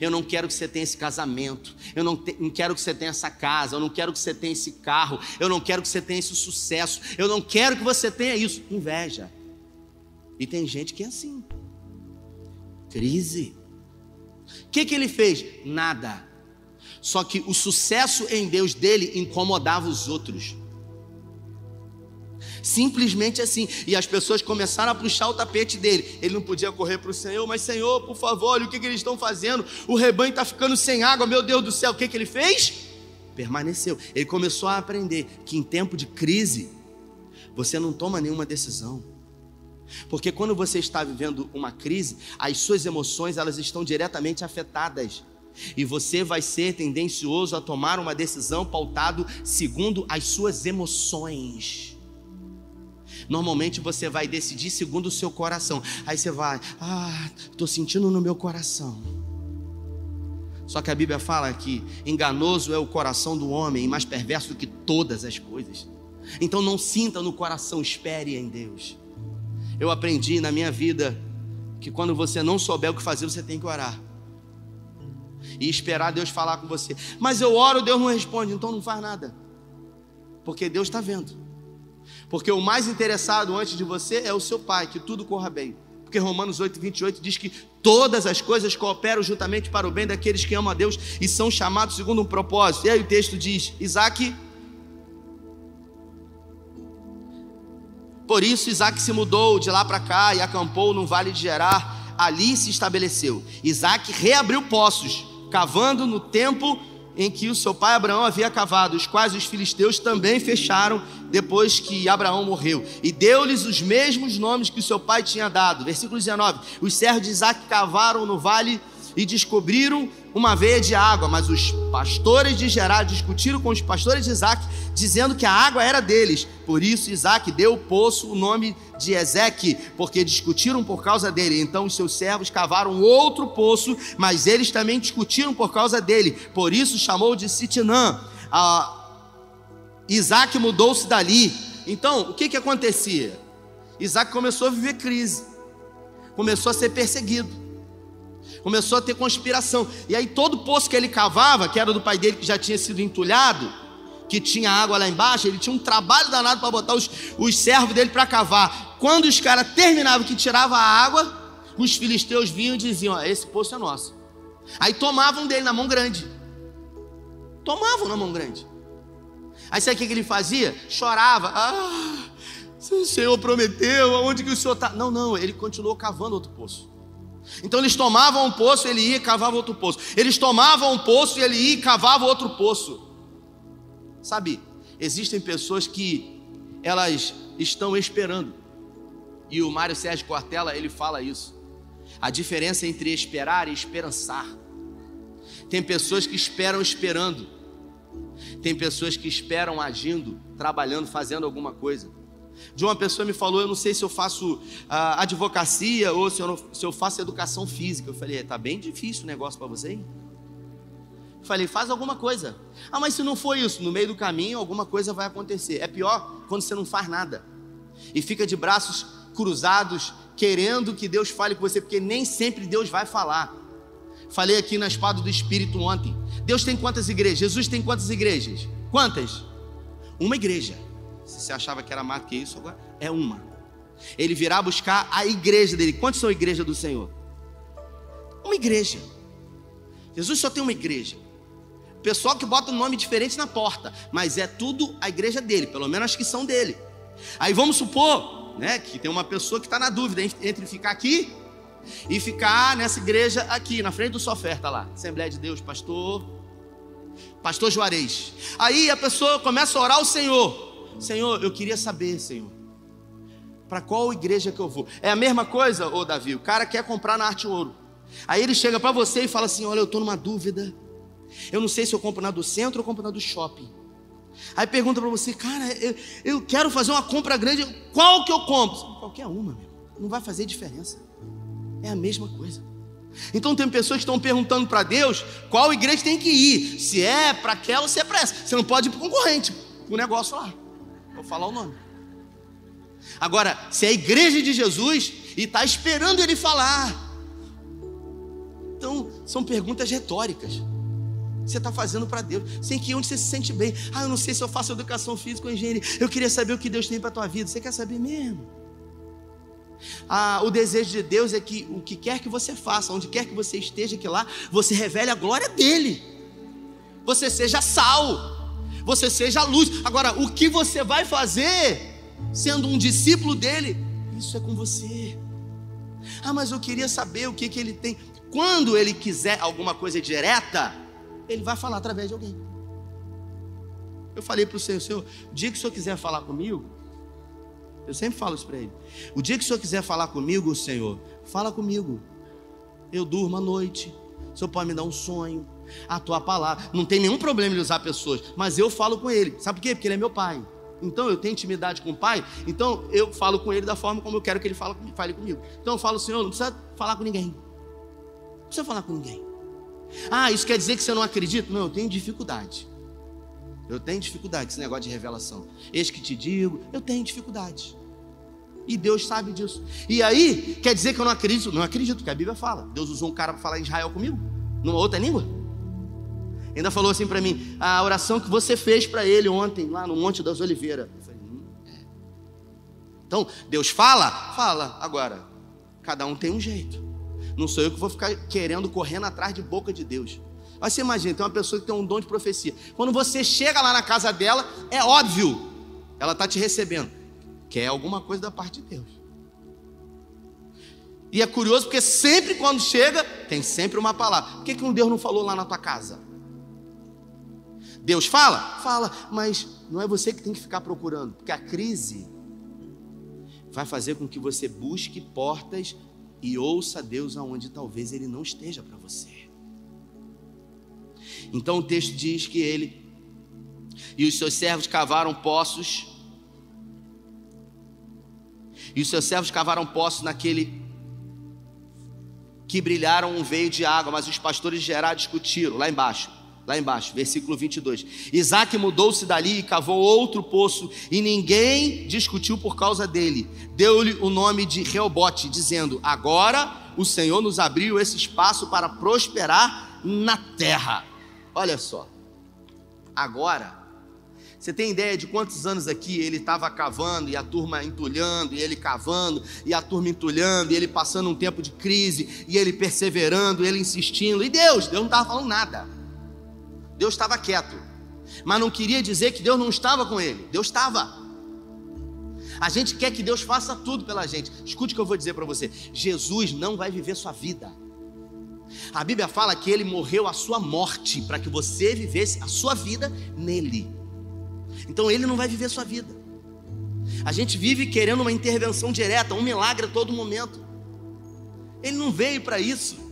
Eu não quero que você tenha esse casamento. Eu não, te, não, quero que você tenha essa casa. Eu não quero que você tenha esse carro. Eu não quero que você tenha esse sucesso. Eu não quero que você tenha isso. Inveja. E tem gente que é assim. Crise. O que, que ele fez? Nada. Só que o sucesso em Deus dele incomodava os outros. Simplesmente assim. E as pessoas começaram a puxar o tapete dele. Ele não podia correr para o Senhor, mas Senhor, por favor, olha o que, que eles estão fazendo. O rebanho está ficando sem água, meu Deus do céu. O que, que ele fez? Permaneceu. Ele começou a aprender que em tempo de crise, você não toma nenhuma decisão. Porque quando você está vivendo uma crise, as suas emoções elas estão diretamente afetadas. E você vai ser tendencioso a tomar uma decisão pautado segundo as suas emoções. Normalmente você vai decidir segundo o seu coração. Aí você vai, ah, estou sentindo no meu coração. Só que a Bíblia fala que enganoso é o coração do homem mais perverso do que todas as coisas. Então não sinta no coração, espere em Deus. Eu aprendi na minha vida que quando você não souber o que fazer, você tem que orar. E esperar Deus falar com você. Mas eu oro, Deus não responde, então não faz nada. Porque Deus está vendo. Porque o mais interessado antes de você é o seu pai, que tudo corra bem. Porque Romanos 8, 28 diz que todas as coisas cooperam juntamente para o bem daqueles que amam a Deus e são chamados segundo um propósito. E aí o texto diz: Isaac. Por isso Isaac se mudou de lá para cá e acampou no vale de Gerar, ali se estabeleceu. Isaac reabriu poços, cavando no tempo em que o seu pai Abraão havia cavado, os quais os filisteus também fecharam depois que Abraão morreu, e deu-lhes os mesmos nomes que o seu pai tinha dado. Versículo 19: Os servos de Isaac cavaram no vale e descobriram uma veia de água, mas os pastores de Gerar discutiram com os pastores de Isaac, dizendo que a água era deles. Por isso Isaac deu o poço o nome de Ezeque, porque discutiram por causa dele. Então os seus servos cavaram outro poço, mas eles também discutiram por causa dele. Por isso chamou de Sitinã. Ah, Isaac mudou-se dali. Então, o que que acontecia? Isaac começou a viver crise. Começou a ser perseguido começou a ter conspiração. E aí todo poço que ele cavava, que era do pai dele que já tinha sido entulhado, que tinha água lá embaixo, ele tinha um trabalho danado para botar os, os servos dele para cavar. Quando os caras terminavam que tirava a água, os filisteus vinham e diziam: esse poço é nosso. Aí tomavam dele na mão grande. Tomavam na mão grande. Aí sabe o que ele fazia? Chorava. Ah, o Senhor prometeu, aonde que o Senhor está? Não, não, ele continuou cavando outro poço. Então eles tomavam um poço, ele ia e cavava outro poço. Eles tomavam um poço e ele ia e cavava outro poço. Sabe, existem pessoas que elas estão esperando. E o Mário Sérgio Cortella, ele fala isso. A diferença entre esperar e esperançar. Tem pessoas que esperam esperando. Tem pessoas que esperam agindo, trabalhando, fazendo alguma coisa de uma pessoa me falou: Eu não sei se eu faço uh, advocacia ou se eu, não, se eu faço educação física. Eu falei: Está bem difícil o negócio para você, hein? Falei: Faz alguma coisa. Ah, mas se não for isso, no meio do caminho alguma coisa vai acontecer. É pior quando você não faz nada e fica de braços cruzados, querendo que Deus fale com você, porque nem sempre Deus vai falar. Falei aqui na espada do Espírito ontem. Deus tem quantas igrejas? Jesus tem quantas igrejas? Quantas? Uma igreja. Se você achava que era mais que isso, agora é uma. Ele virá buscar a igreja dele. Quantos são a igreja do Senhor? Uma igreja. Jesus só tem uma igreja. Pessoal que bota um nome diferente na porta, mas é tudo a igreja dele, pelo menos as que são dele. Aí vamos supor, né, que tem uma pessoa que está na dúvida entre ficar aqui e ficar nessa igreja aqui, na frente do sua oferta lá. Assembleia de Deus, pastor. Pastor Juarez. Aí a pessoa começa a orar ao Senhor. Senhor, eu queria saber, Senhor. Para qual igreja que eu vou? É a mesma coisa, ô Davi. O cara quer comprar na arte ouro. Aí ele chega para você e fala assim: Olha, eu estou numa dúvida. Eu não sei se eu compro na do centro ou compro na do shopping. Aí pergunta para você, cara, eu, eu, quero fazer uma compra grande, qual que eu compro? Qualquer uma, meu. Não vai fazer diferença. É a mesma coisa. Então tem pessoas que estão perguntando para Deus qual igreja tem que ir. Se é para aquela ou se é para essa. Você não pode ir para concorrente, o negócio lá. Vou falar o nome. Agora, se é a igreja de Jesus e está esperando ele falar. Então, são perguntas retóricas você está fazendo para Deus, sem que onde você se sente bem. Ah, eu não sei se eu faço educação física ou engenharia. Eu queria saber o que Deus tem para a tua vida. Você quer saber mesmo? Ah, o desejo de Deus é que o que quer que você faça, onde quer que você esteja, que lá você revele a glória dele. Você seja sal, você seja luz. Agora, o que você vai fazer sendo um discípulo dele? Isso é com você. Ah, mas eu queria saber o que, que ele tem. Quando ele quiser alguma coisa direta, ele vai falar através de alguém. Eu falei para o Senhor, Senhor, o dia que o Senhor quiser falar comigo, eu sempre falo isso para ele. O dia que o Senhor quiser falar comigo, Senhor, fala comigo. Eu durmo à noite. O Senhor pode me dar um sonho, a tua palavra. Não tem nenhum problema de usar pessoas, mas eu falo com ele. Sabe por quê? Porque ele é meu pai. Então eu tenho intimidade com o pai, então eu falo com ele da forma como eu quero que ele fale comigo. Então eu falo, Senhor, não precisa falar com ninguém. Não precisa falar com ninguém. Ah, isso quer dizer que você não acredita? Não, eu tenho dificuldade. Eu tenho dificuldade, esse negócio de revelação. Eis que te digo, eu tenho dificuldade. E Deus sabe disso. E aí, quer dizer que eu não acredito? Não acredito, porque a Bíblia fala. Deus usou um cara para falar em Israel comigo, numa outra língua. Ainda falou assim para mim: a oração que você fez para ele ontem, lá no Monte das Oliveiras. Eu falei, hum, é. Então, Deus fala? Fala. Agora, cada um tem um jeito. Não sou eu que vou ficar querendo, correndo atrás de boca de Deus. Mas você imagina, tem uma pessoa que tem um dom de profecia. Quando você chega lá na casa dela, é óbvio, ela está te recebendo. Quer alguma coisa da parte de Deus. E é curioso porque sempre quando chega, tem sempre uma palavra. Por que, que um Deus não falou lá na tua casa? Deus fala? Fala, mas não é você que tem que ficar procurando, porque a crise vai fazer com que você busque portas e ouça Deus aonde talvez Ele não esteja para você. Então o texto diz que ele e os seus servos cavaram poços, e os seus servos cavaram poços naquele que brilharam um veio de água, mas os pastores de discutiram lá embaixo lá embaixo, versículo 22. Isaac mudou-se dali e cavou outro poço, e ninguém discutiu por causa dele. Deu-lhe o nome de Reobote, dizendo: Agora o Senhor nos abriu esse espaço para prosperar na terra. Olha só, agora. Você tem ideia de quantos anos aqui ele estava cavando e a turma entulhando, e ele cavando, e a turma entulhando, e ele passando um tempo de crise, e ele perseverando, e ele insistindo, e Deus, Deus não estava falando nada. Deus estava quieto. Mas não queria dizer que Deus não estava com ele. Deus estava. A gente quer que Deus faça tudo pela gente. Escute o que eu vou dizer para você. Jesus não vai viver sua vida. A Bíblia fala que ele morreu a sua morte para que você vivesse a sua vida nele. Então ele não vai viver sua vida. A gente vive querendo uma intervenção direta, um milagre a todo momento. Ele não veio para isso.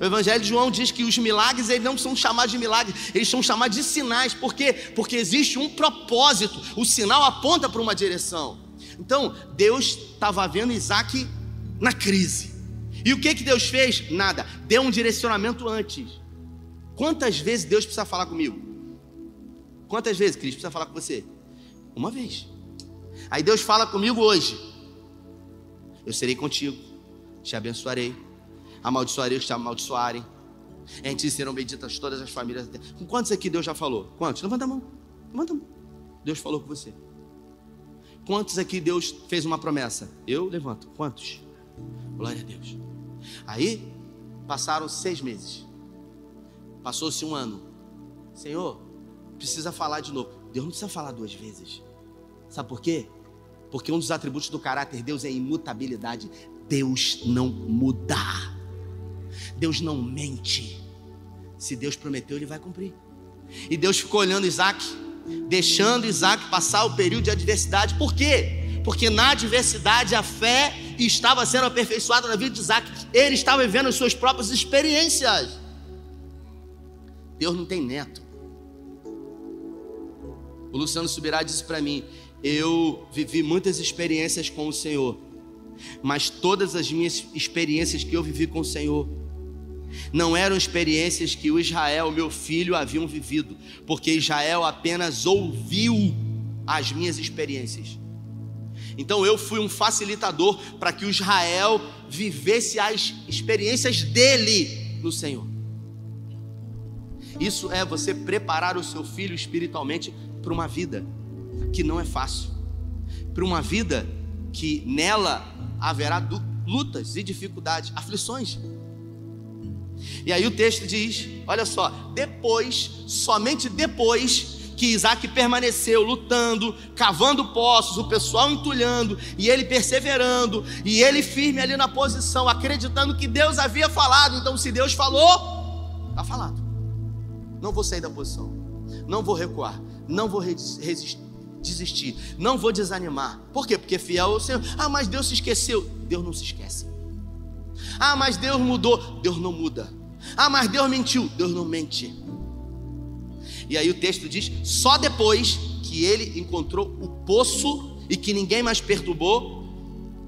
O Evangelho de João diz que os milagres eles não são chamados de milagres, eles são chamados de sinais. Por quê? Porque existe um propósito. O sinal aponta para uma direção. Então, Deus estava vendo Isaac na crise. E o que, que Deus fez? Nada. Deu um direcionamento antes. Quantas vezes Deus precisa falar comigo? Quantas vezes Cristo precisa falar com você? Uma vez. Aí Deus fala comigo hoje. Eu serei contigo, te abençoarei amaldiçoarei os que te amaldiçoarem. Em ti serão benditas todas as famílias. Com quantos aqui Deus já falou? Quantos? Levanta a mão. Levanta a mão. Deus falou com você. Quantos aqui Deus fez uma promessa? Eu levanto. Quantos? Glória a Deus. Aí passaram seis meses. Passou-se um ano. Senhor, precisa falar de novo. Deus não precisa falar duas vezes. Sabe por quê? Porque um dos atributos do caráter de Deus é a imutabilidade. Deus não muda. Deus não mente. Se Deus prometeu, ele vai cumprir. E Deus ficou olhando Isaac, deixando Isaac passar o período de adversidade. Por quê? Porque na adversidade a fé estava sendo aperfeiçoada na vida de Isaac. Ele estava vivendo as suas próprias experiências. Deus não tem neto. O Luciano Subirá disse para mim: Eu vivi muitas experiências com o Senhor, mas todas as minhas experiências que eu vivi com o Senhor não eram experiências que o Israel, meu filho, haviam vivido, porque Israel apenas ouviu as minhas experiências. Então eu fui um facilitador para que o Israel vivesse as experiências dele no Senhor. Isso é você preparar o seu filho espiritualmente para uma vida que não é fácil, para uma vida que nela haverá lutas e dificuldades, aflições. E aí o texto diz: olha só, depois, somente depois que Isaac permaneceu lutando, cavando poços, o pessoal entulhando, e ele perseverando, e ele firme ali na posição, acreditando que Deus havia falado. Então, se Deus falou, está falado. Não vou sair da posição, não vou recuar, não vou desistir, não vou desanimar. Por quê? Porque fiel ao Senhor. Ah, mas Deus se esqueceu. Deus não se esquece. Ah, mas Deus mudou. Deus não muda. Ah, mas Deus mentiu. Deus não mente. E aí o texto diz: só depois que ele encontrou o poço e que ninguém mais perturbou,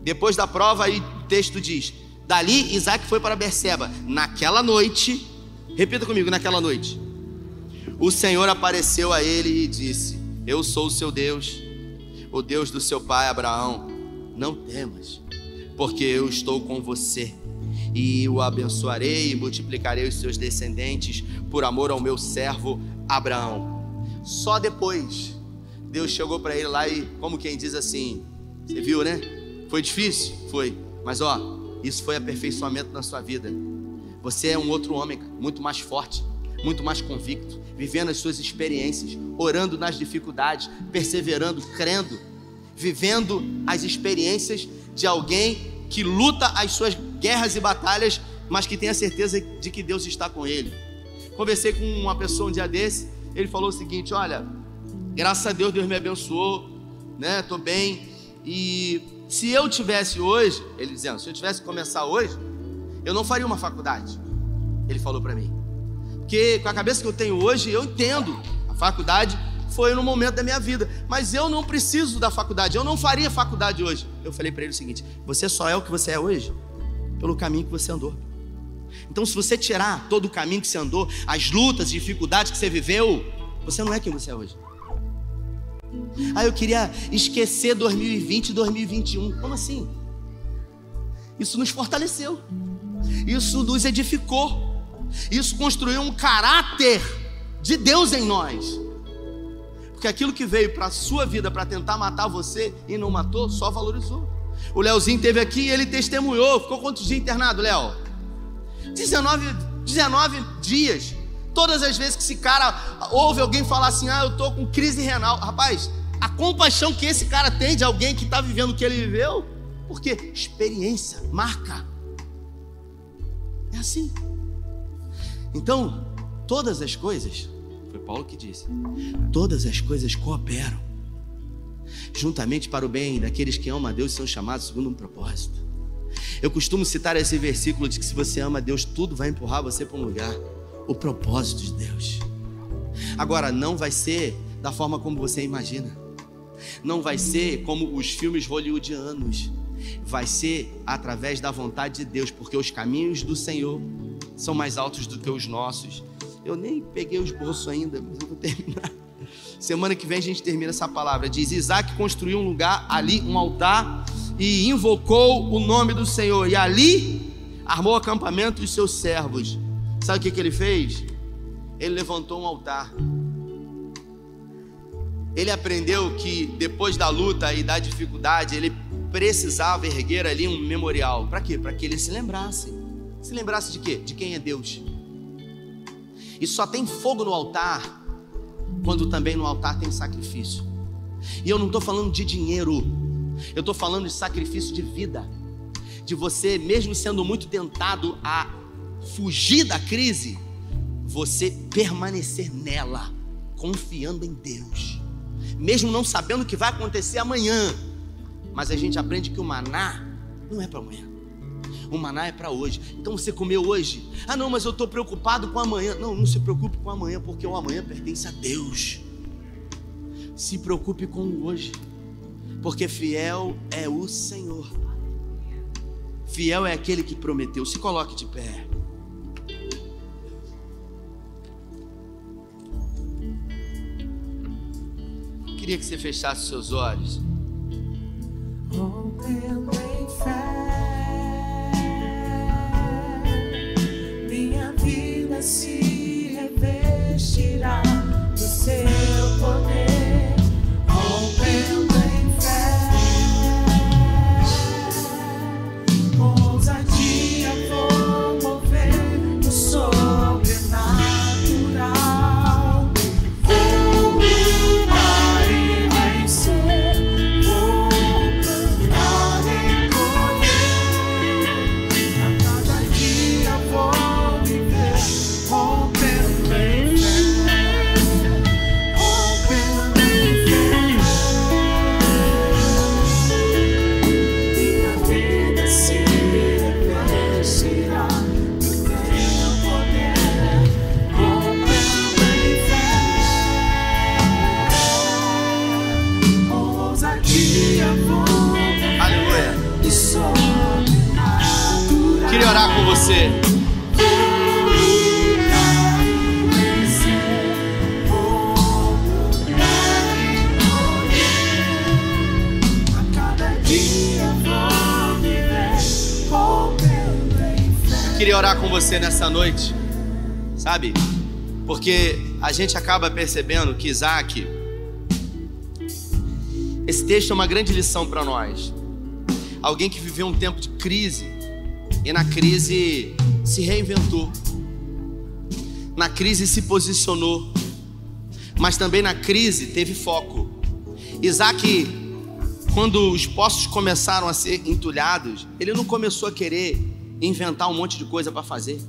depois da prova, aí o texto diz: dali Isaac foi para Berseba. Naquela noite, repita comigo, naquela noite, o Senhor apareceu a ele e disse: Eu sou o seu Deus, o Deus do seu pai Abraão. Não temas, porque eu estou com você e o abençoarei e multiplicarei os seus descendentes por amor ao meu servo Abraão. Só depois Deus chegou para ele lá e, como quem diz assim, você viu, né? Foi difícil? Foi. Mas ó, isso foi aperfeiçoamento na sua vida. Você é um outro homem, muito mais forte, muito mais convicto, vivendo as suas experiências, orando nas dificuldades, perseverando, crendo, vivendo as experiências de alguém que luta as suas guerras e batalhas, mas que tem a certeza de que Deus está com ele. Conversei com uma pessoa um dia desse, ele falou o seguinte: Olha, graças a Deus, Deus me abençoou, né? Estou bem. E se eu tivesse hoje, ele dizendo, se eu tivesse que começar hoje, eu não faria uma faculdade. Ele falou para mim. Porque com a cabeça que eu tenho hoje, eu entendo. A faculdade foi no momento da minha vida, mas eu não preciso da faculdade. Eu não faria faculdade hoje. Eu falei para ele o seguinte: você só é o que você é hoje pelo caminho que você andou. Então, se você tirar todo o caminho que você andou, as lutas, as dificuldades que você viveu, você não é quem você é hoje. Ah, eu queria esquecer 2020 e 2021. Como assim? Isso nos fortaleceu. Isso nos edificou. Isso construiu um caráter de Deus em nós. Porque aquilo que veio para a sua vida para tentar matar você e não matou, só valorizou. O Leozinho teve aqui e ele testemunhou. Ficou quantos dias internado, Léo? 19, 19 dias. Todas as vezes que esse cara ouve alguém falar assim, ah, eu estou com crise renal. Rapaz, a compaixão que esse cara tem de alguém que está vivendo o que ele viveu, porque experiência, marca. É assim. Então, todas as coisas, foi Paulo que disse, todas as coisas cooperam juntamente para o bem daqueles que amam a Deus e são chamados segundo um propósito. Eu costumo citar esse versículo de que se você ama Deus, tudo vai empurrar você para um lugar. O propósito de Deus. Agora, não vai ser da forma como você imagina. Não vai ser como os filmes hollywoodianos. Vai ser através da vontade de Deus, porque os caminhos do Senhor são mais altos do que os nossos. Eu nem peguei os bolsos ainda, mas eu vou terminar. Semana que vem a gente termina essa palavra. Diz: Isaac construiu um lugar ali, um altar, e invocou o nome do Senhor. E ali armou acampamento dos seus servos. Sabe o que, que ele fez? Ele levantou um altar. Ele aprendeu que depois da luta e da dificuldade, ele precisava erguer ali um memorial. Para quê? Para que ele se lembrasse. Se lembrasse de quê? De quem é Deus. E só tem fogo no altar quando também no altar tem sacrifício. E eu não estou falando de dinheiro, eu estou falando de sacrifício de vida, de você, mesmo sendo muito tentado a fugir da crise, você permanecer nela, confiando em Deus, mesmo não sabendo o que vai acontecer amanhã. Mas a gente aprende que o maná não é para amanhã. O maná é para hoje. Então você comeu hoje. Ah, não, mas eu estou preocupado com amanhã. Não, não se preocupe com amanhã, porque o amanhã pertence a Deus. Se preocupe com o hoje, porque fiel é o Senhor. Fiel é aquele que prometeu. Se coloque de pé. Queria que você fechasse seus olhos. Minha vida se revestirá do seu poder. Você nessa noite, sabe? Porque a gente acaba percebendo que Isaac, esse texto é uma grande lição para nós. Alguém que viveu um tempo de crise e na crise se reinventou, na crise se posicionou, mas também na crise teve foco. Isaac, quando os poços começaram a ser entulhados, ele não começou a querer inventar um monte de coisa para fazer.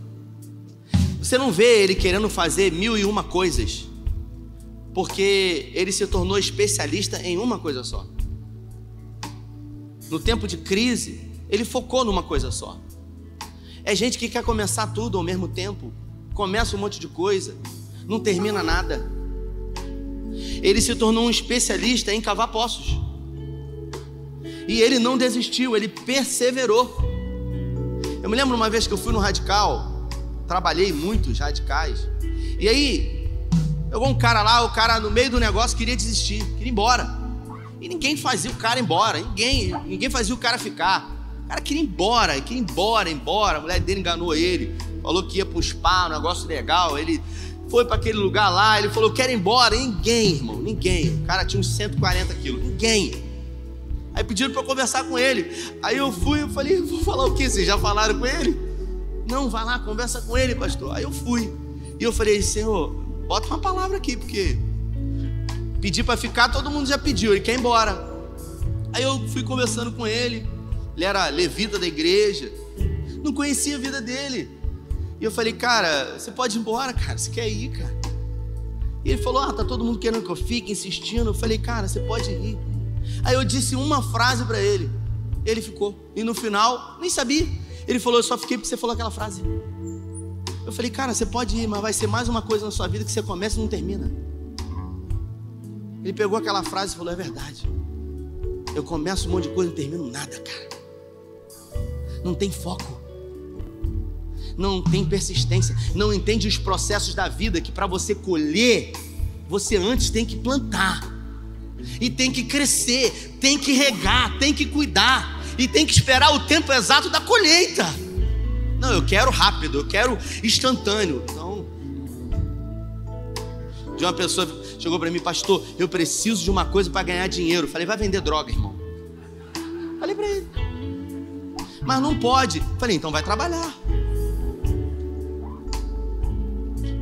Você não vê ele querendo fazer mil e uma coisas, porque ele se tornou especialista em uma coisa só. No tempo de crise, ele focou numa coisa só. É gente que quer começar tudo ao mesmo tempo, começa um monte de coisa, não termina nada. Ele se tornou um especialista em cavar poços. E ele não desistiu, ele perseverou. Eu me lembro uma vez que eu fui no radical, trabalhei muitos radicais. E aí, pegou um cara lá, o cara no meio do negócio queria desistir, queria ir embora. E ninguém fazia o cara ir embora, ninguém, ninguém fazia o cara ficar. O cara queria ir embora, queria ir embora, embora. A mulher dele enganou ele, falou que ia pro spa, um negócio legal. Ele foi para aquele lugar lá, ele falou: Quero ir embora. Ninguém, irmão, ninguém. O cara tinha uns 140 quilos, ninguém. Aí pediram para conversar com ele. Aí eu fui, eu falei, vou falar o quê? Vocês já falaram com ele? Não, vai lá, conversa com ele, pastor. Aí eu fui. E eu falei, Senhor, bota uma palavra aqui, porque pedir para ficar, todo mundo já pediu, ele quer ir embora. Aí eu fui conversando com ele. Ele era levita da igreja. Não conhecia a vida dele. E eu falei, cara, você pode ir embora, cara. Você quer ir, cara? E ele falou, ah, tá todo mundo querendo que eu fique, insistindo. Eu falei, cara, você pode ir. Aí eu disse uma frase para ele. Ele ficou. E no final, nem sabia. Ele falou: Eu só fiquei porque você falou aquela frase. Eu falei: Cara, você pode ir, mas vai ser mais uma coisa na sua vida que você começa e não termina. Ele pegou aquela frase e falou: É verdade. Eu começo um monte de coisa e não termino nada, cara. Não tem foco. Não tem persistência. Não entende os processos da vida que para você colher, você antes tem que plantar e tem que crescer, tem que regar, tem que cuidar e tem que esperar o tempo exato da colheita. Não, eu quero rápido, eu quero instantâneo. Então, de uma pessoa chegou para mim, pastor, eu preciso de uma coisa para ganhar dinheiro. Falei, vai vender droga, irmão. Falei para ele. Mas não pode. Falei, então vai trabalhar.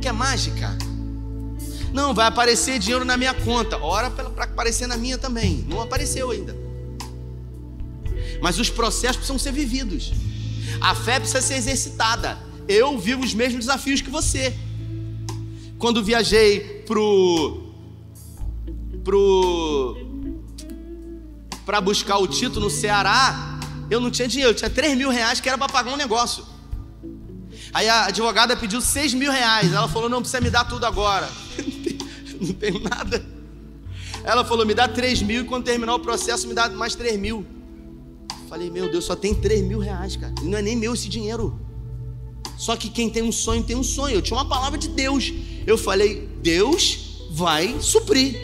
Quer mágica? Não, vai aparecer dinheiro na minha conta. Ora para aparecer na minha também. Não apareceu ainda. Mas os processos precisam ser vividos. A fé precisa ser exercitada. Eu vivo os mesmos desafios que você. Quando viajei pro pro para buscar o título no Ceará, eu não tinha dinheiro, eu tinha 3 mil reais que era para pagar um negócio. Aí a advogada pediu 6 mil reais. Ela falou: não precisa me dar tudo agora. não tenho nada. Ela falou: me dá 3 mil e quando terminar o processo me dá mais 3 mil. Falei, meu Deus, só tem 3 mil reais, cara. E não é nem meu esse dinheiro. Só que quem tem um sonho tem um sonho. Eu tinha uma palavra de Deus. Eu falei, Deus vai suprir.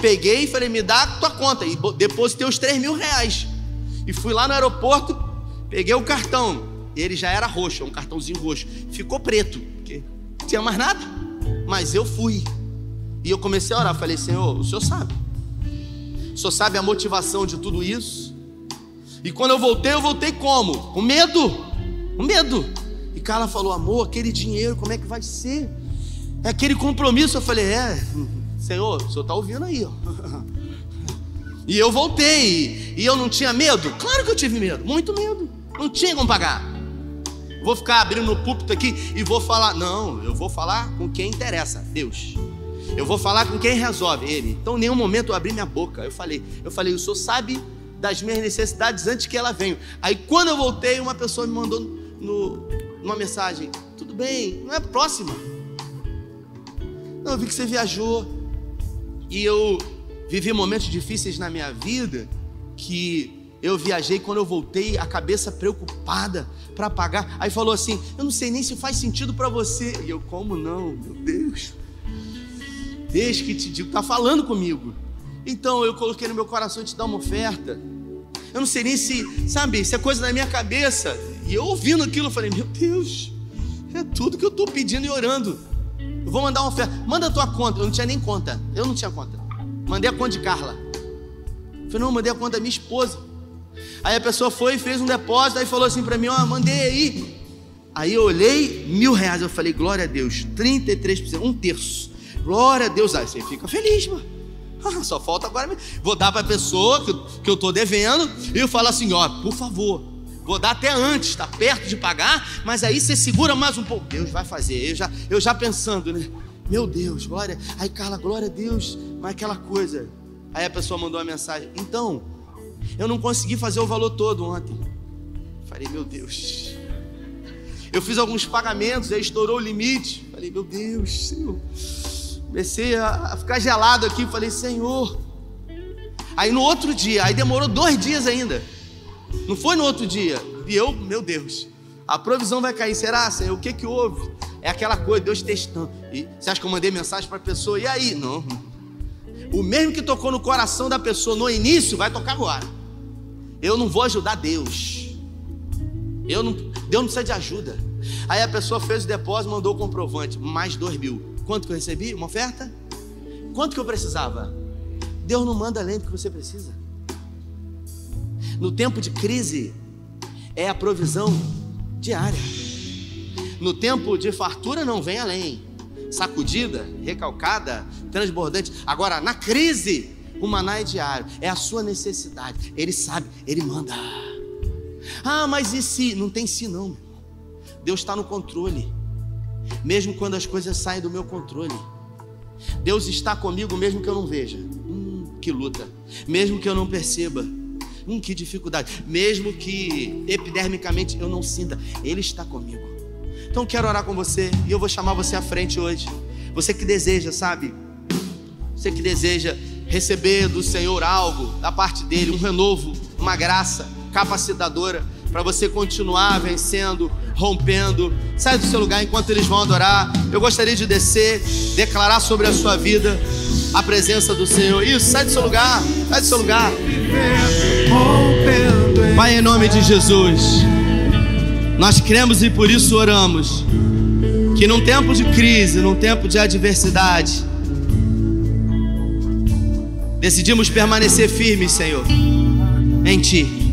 Peguei e falei, me dá a tua conta. E depositei os 3 mil reais. E fui lá no aeroporto, peguei o cartão. Ele já era roxo, um cartãozinho roxo. Ficou preto, porque não tinha mais nada. Mas eu fui. E eu comecei a orar. Falei, Senhor, o Senhor sabe. O Senhor sabe a motivação de tudo isso. E quando eu voltei, eu voltei como? Com medo. Com medo. E Carla falou: amor, aquele dinheiro, como é que vai ser? É aquele compromisso. Eu falei: é, Senhor, o senhor está ouvindo aí, ó. E eu voltei. E eu não tinha medo? Claro que eu tive medo, muito medo. Não tinha como pagar. Vou ficar abrindo o púlpito aqui e vou falar. Não, eu vou falar com quem interessa, Deus. Eu vou falar com quem resolve, Ele. Então, em nenhum momento eu abri minha boca. Eu falei, eu falei, o senhor sabe das minhas necessidades antes que ela venha. Aí quando eu voltei, uma pessoa me mandou no, uma mensagem: Tudo bem, não é próxima. Não, eu vi que você viajou. E eu vivi momentos difíceis na minha vida que eu viajei quando eu voltei, a cabeça preocupada para pagar. Aí falou assim: Eu não sei nem se faz sentido para você. E eu, como não? Meu Deus. Deixa que te digo, tá falando comigo. Então eu coloquei no meu coração te dar uma oferta. Eu não sei nem se, sabe, se é coisa da minha cabeça. E eu ouvindo aquilo, eu falei, meu Deus, é tudo que eu estou pedindo e orando. Eu vou mandar uma oferta. Manda a tua conta. Eu não tinha nem conta. Eu não tinha conta. Mandei a conta de Carla. Eu falei, não, mandei a conta da minha esposa. Aí a pessoa foi e fez um depósito, aí falou assim para mim, ó, oh, mandei aí. Aí eu olhei, mil reais. Eu falei, glória a Deus, 33%, um terço. Glória a Deus. Aí você fica feliz, mano. Só falta agora. Vou dar para a pessoa que eu estou devendo e eu falo assim: ó, por favor, vou dar até antes, está perto de pagar, mas aí você segura mais um pouco. Deus vai fazer. Eu já, eu já pensando, né? Meu Deus, glória. Aí, Carla, glória a Deus. Mas aquela coisa. Aí a pessoa mandou uma mensagem: então, eu não consegui fazer o valor todo ontem. Falei, meu Deus. Eu fiz alguns pagamentos, aí estourou o limite. Falei, meu Deus, Senhor. Comecei a ficar gelado aqui, falei, Senhor. Aí no outro dia, aí demorou dois dias ainda. Não foi no outro dia. E eu, meu Deus, a provisão vai cair. Será, Senhor? O que que houve? É aquela coisa, Deus testando. E você acha que eu mandei mensagem para a pessoa? E aí? Não. O mesmo que tocou no coração da pessoa no início, vai tocar agora. Eu não vou ajudar Deus. Eu não, Deus não precisa de ajuda. Aí a pessoa fez o depósito, mandou o comprovante, mais dois mil. Quanto que eu recebi? Uma oferta? Quanto que eu precisava? Deus não manda além do que você precisa. No tempo de crise, é a provisão diária. No tempo de fartura, não vem além. Sacudida, recalcada, transbordante. Agora, na crise, o maná é diário. É a sua necessidade. Ele sabe, ele manda. Ah, mas e se? Não tem se não. Deus está no controle mesmo quando as coisas saem do meu controle. Deus está comigo mesmo que eu não veja. Hum, que luta. Mesmo que eu não perceba. Hum, que dificuldade. Mesmo que epidermicamente eu não sinta, Ele está comigo. Então quero orar com você e eu vou chamar você à frente hoje. Você que deseja, sabe? Você que deseja receber do Senhor algo da parte dele, um renovo, uma graça capacitadora para você continuar vencendo, rompendo. Sai do seu lugar enquanto eles vão adorar. Eu gostaria de descer, declarar sobre a sua vida a presença do Senhor. Isso, sai do seu lugar, sai do seu lugar. Pai, em nome de Jesus, nós cremos e por isso oramos. Que num tempo de crise, num tempo de adversidade, decidimos permanecer firmes, Senhor, em Ti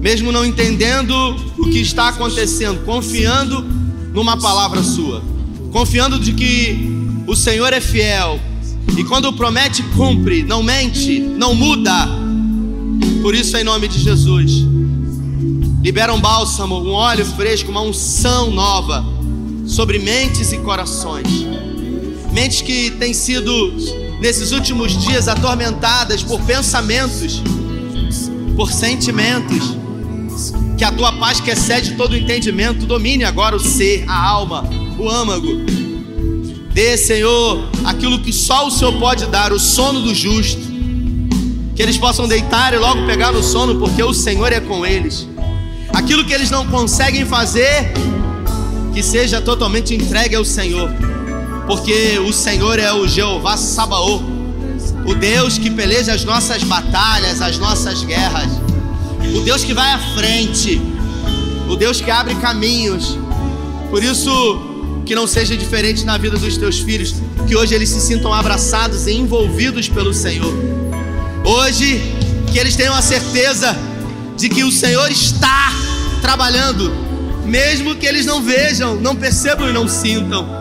mesmo não entendendo o que está acontecendo, confiando numa palavra sua, confiando de que o Senhor é fiel e quando promete, cumpre, não mente, não muda. Por isso, em nome de Jesus, Libera um bálsamo, um óleo fresco, uma unção nova sobre mentes e corações. Mentes que têm sido, nesses últimos dias, atormentadas por pensamentos, por sentimentos. Que a tua paz, que excede todo entendimento, domine agora o ser, a alma, o âmago. Dê, Senhor, aquilo que só o Senhor pode dar, o sono do justo. Que eles possam deitar e logo pegar no sono, porque o Senhor é com eles. Aquilo que eles não conseguem fazer, que seja totalmente entregue ao Senhor, porque o Senhor é o Jeová Sabaô, o Deus que peleja as nossas batalhas, as nossas guerras, o Deus que vai à frente, o Deus que abre caminhos. Por isso, que não seja diferente na vida dos teus filhos, que hoje eles se sintam abraçados e envolvidos pelo Senhor. Hoje, que eles tenham a certeza de que o Senhor está trabalhando, mesmo que eles não vejam, não percebam e não sintam,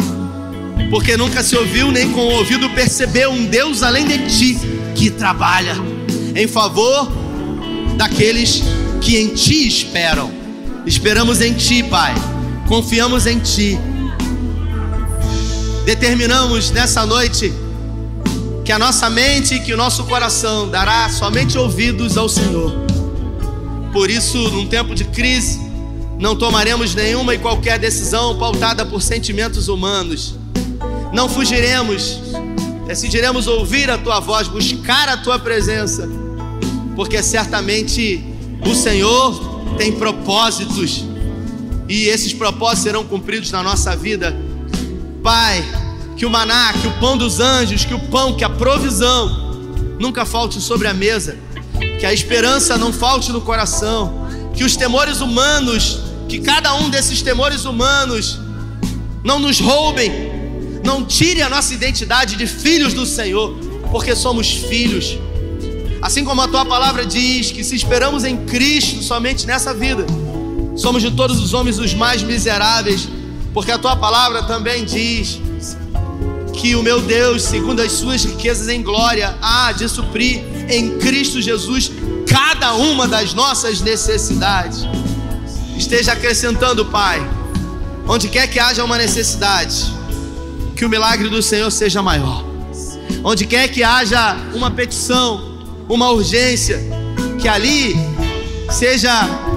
porque nunca se ouviu nem com o ouvido percebeu um Deus além de ti que trabalha em favor daqueles que em ti esperam. Esperamos em ti, Pai, confiamos em ti. Determinamos nessa noite que a nossa mente e que o nosso coração dará somente ouvidos ao Senhor. Por isso, num tempo de crise, não tomaremos nenhuma e qualquer decisão pautada por sentimentos humanos. Não fugiremos, decidiremos ouvir a tua voz, buscar a tua presença, porque certamente o Senhor tem propósitos e esses propósitos serão cumpridos na nossa vida. Pai, que o maná, que o pão dos anjos, que o pão, que a provisão nunca falte sobre a mesa, que a esperança não falte no coração, que os temores humanos, que cada um desses temores humanos não nos roubem, não tire a nossa identidade de filhos do Senhor, porque somos filhos. Assim como a tua palavra diz que se esperamos em Cristo somente nessa vida, somos de todos os homens os mais miseráveis, porque a tua palavra também diz que o meu Deus, segundo as suas riquezas em glória, há de suprir em Cristo Jesus cada uma das nossas necessidades. Esteja acrescentando, Pai, onde quer que haja uma necessidade, que o milagre do Senhor seja maior. Onde quer que haja uma petição, uma urgência, que ali seja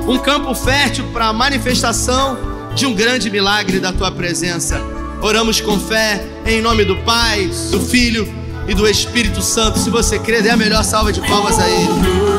um campo fértil para a manifestação de um grande milagre da tua presença. Oramos com fé, em nome do Pai, do Filho e do Espírito Santo. Se você crê, dê a melhor salva de palmas a Ele.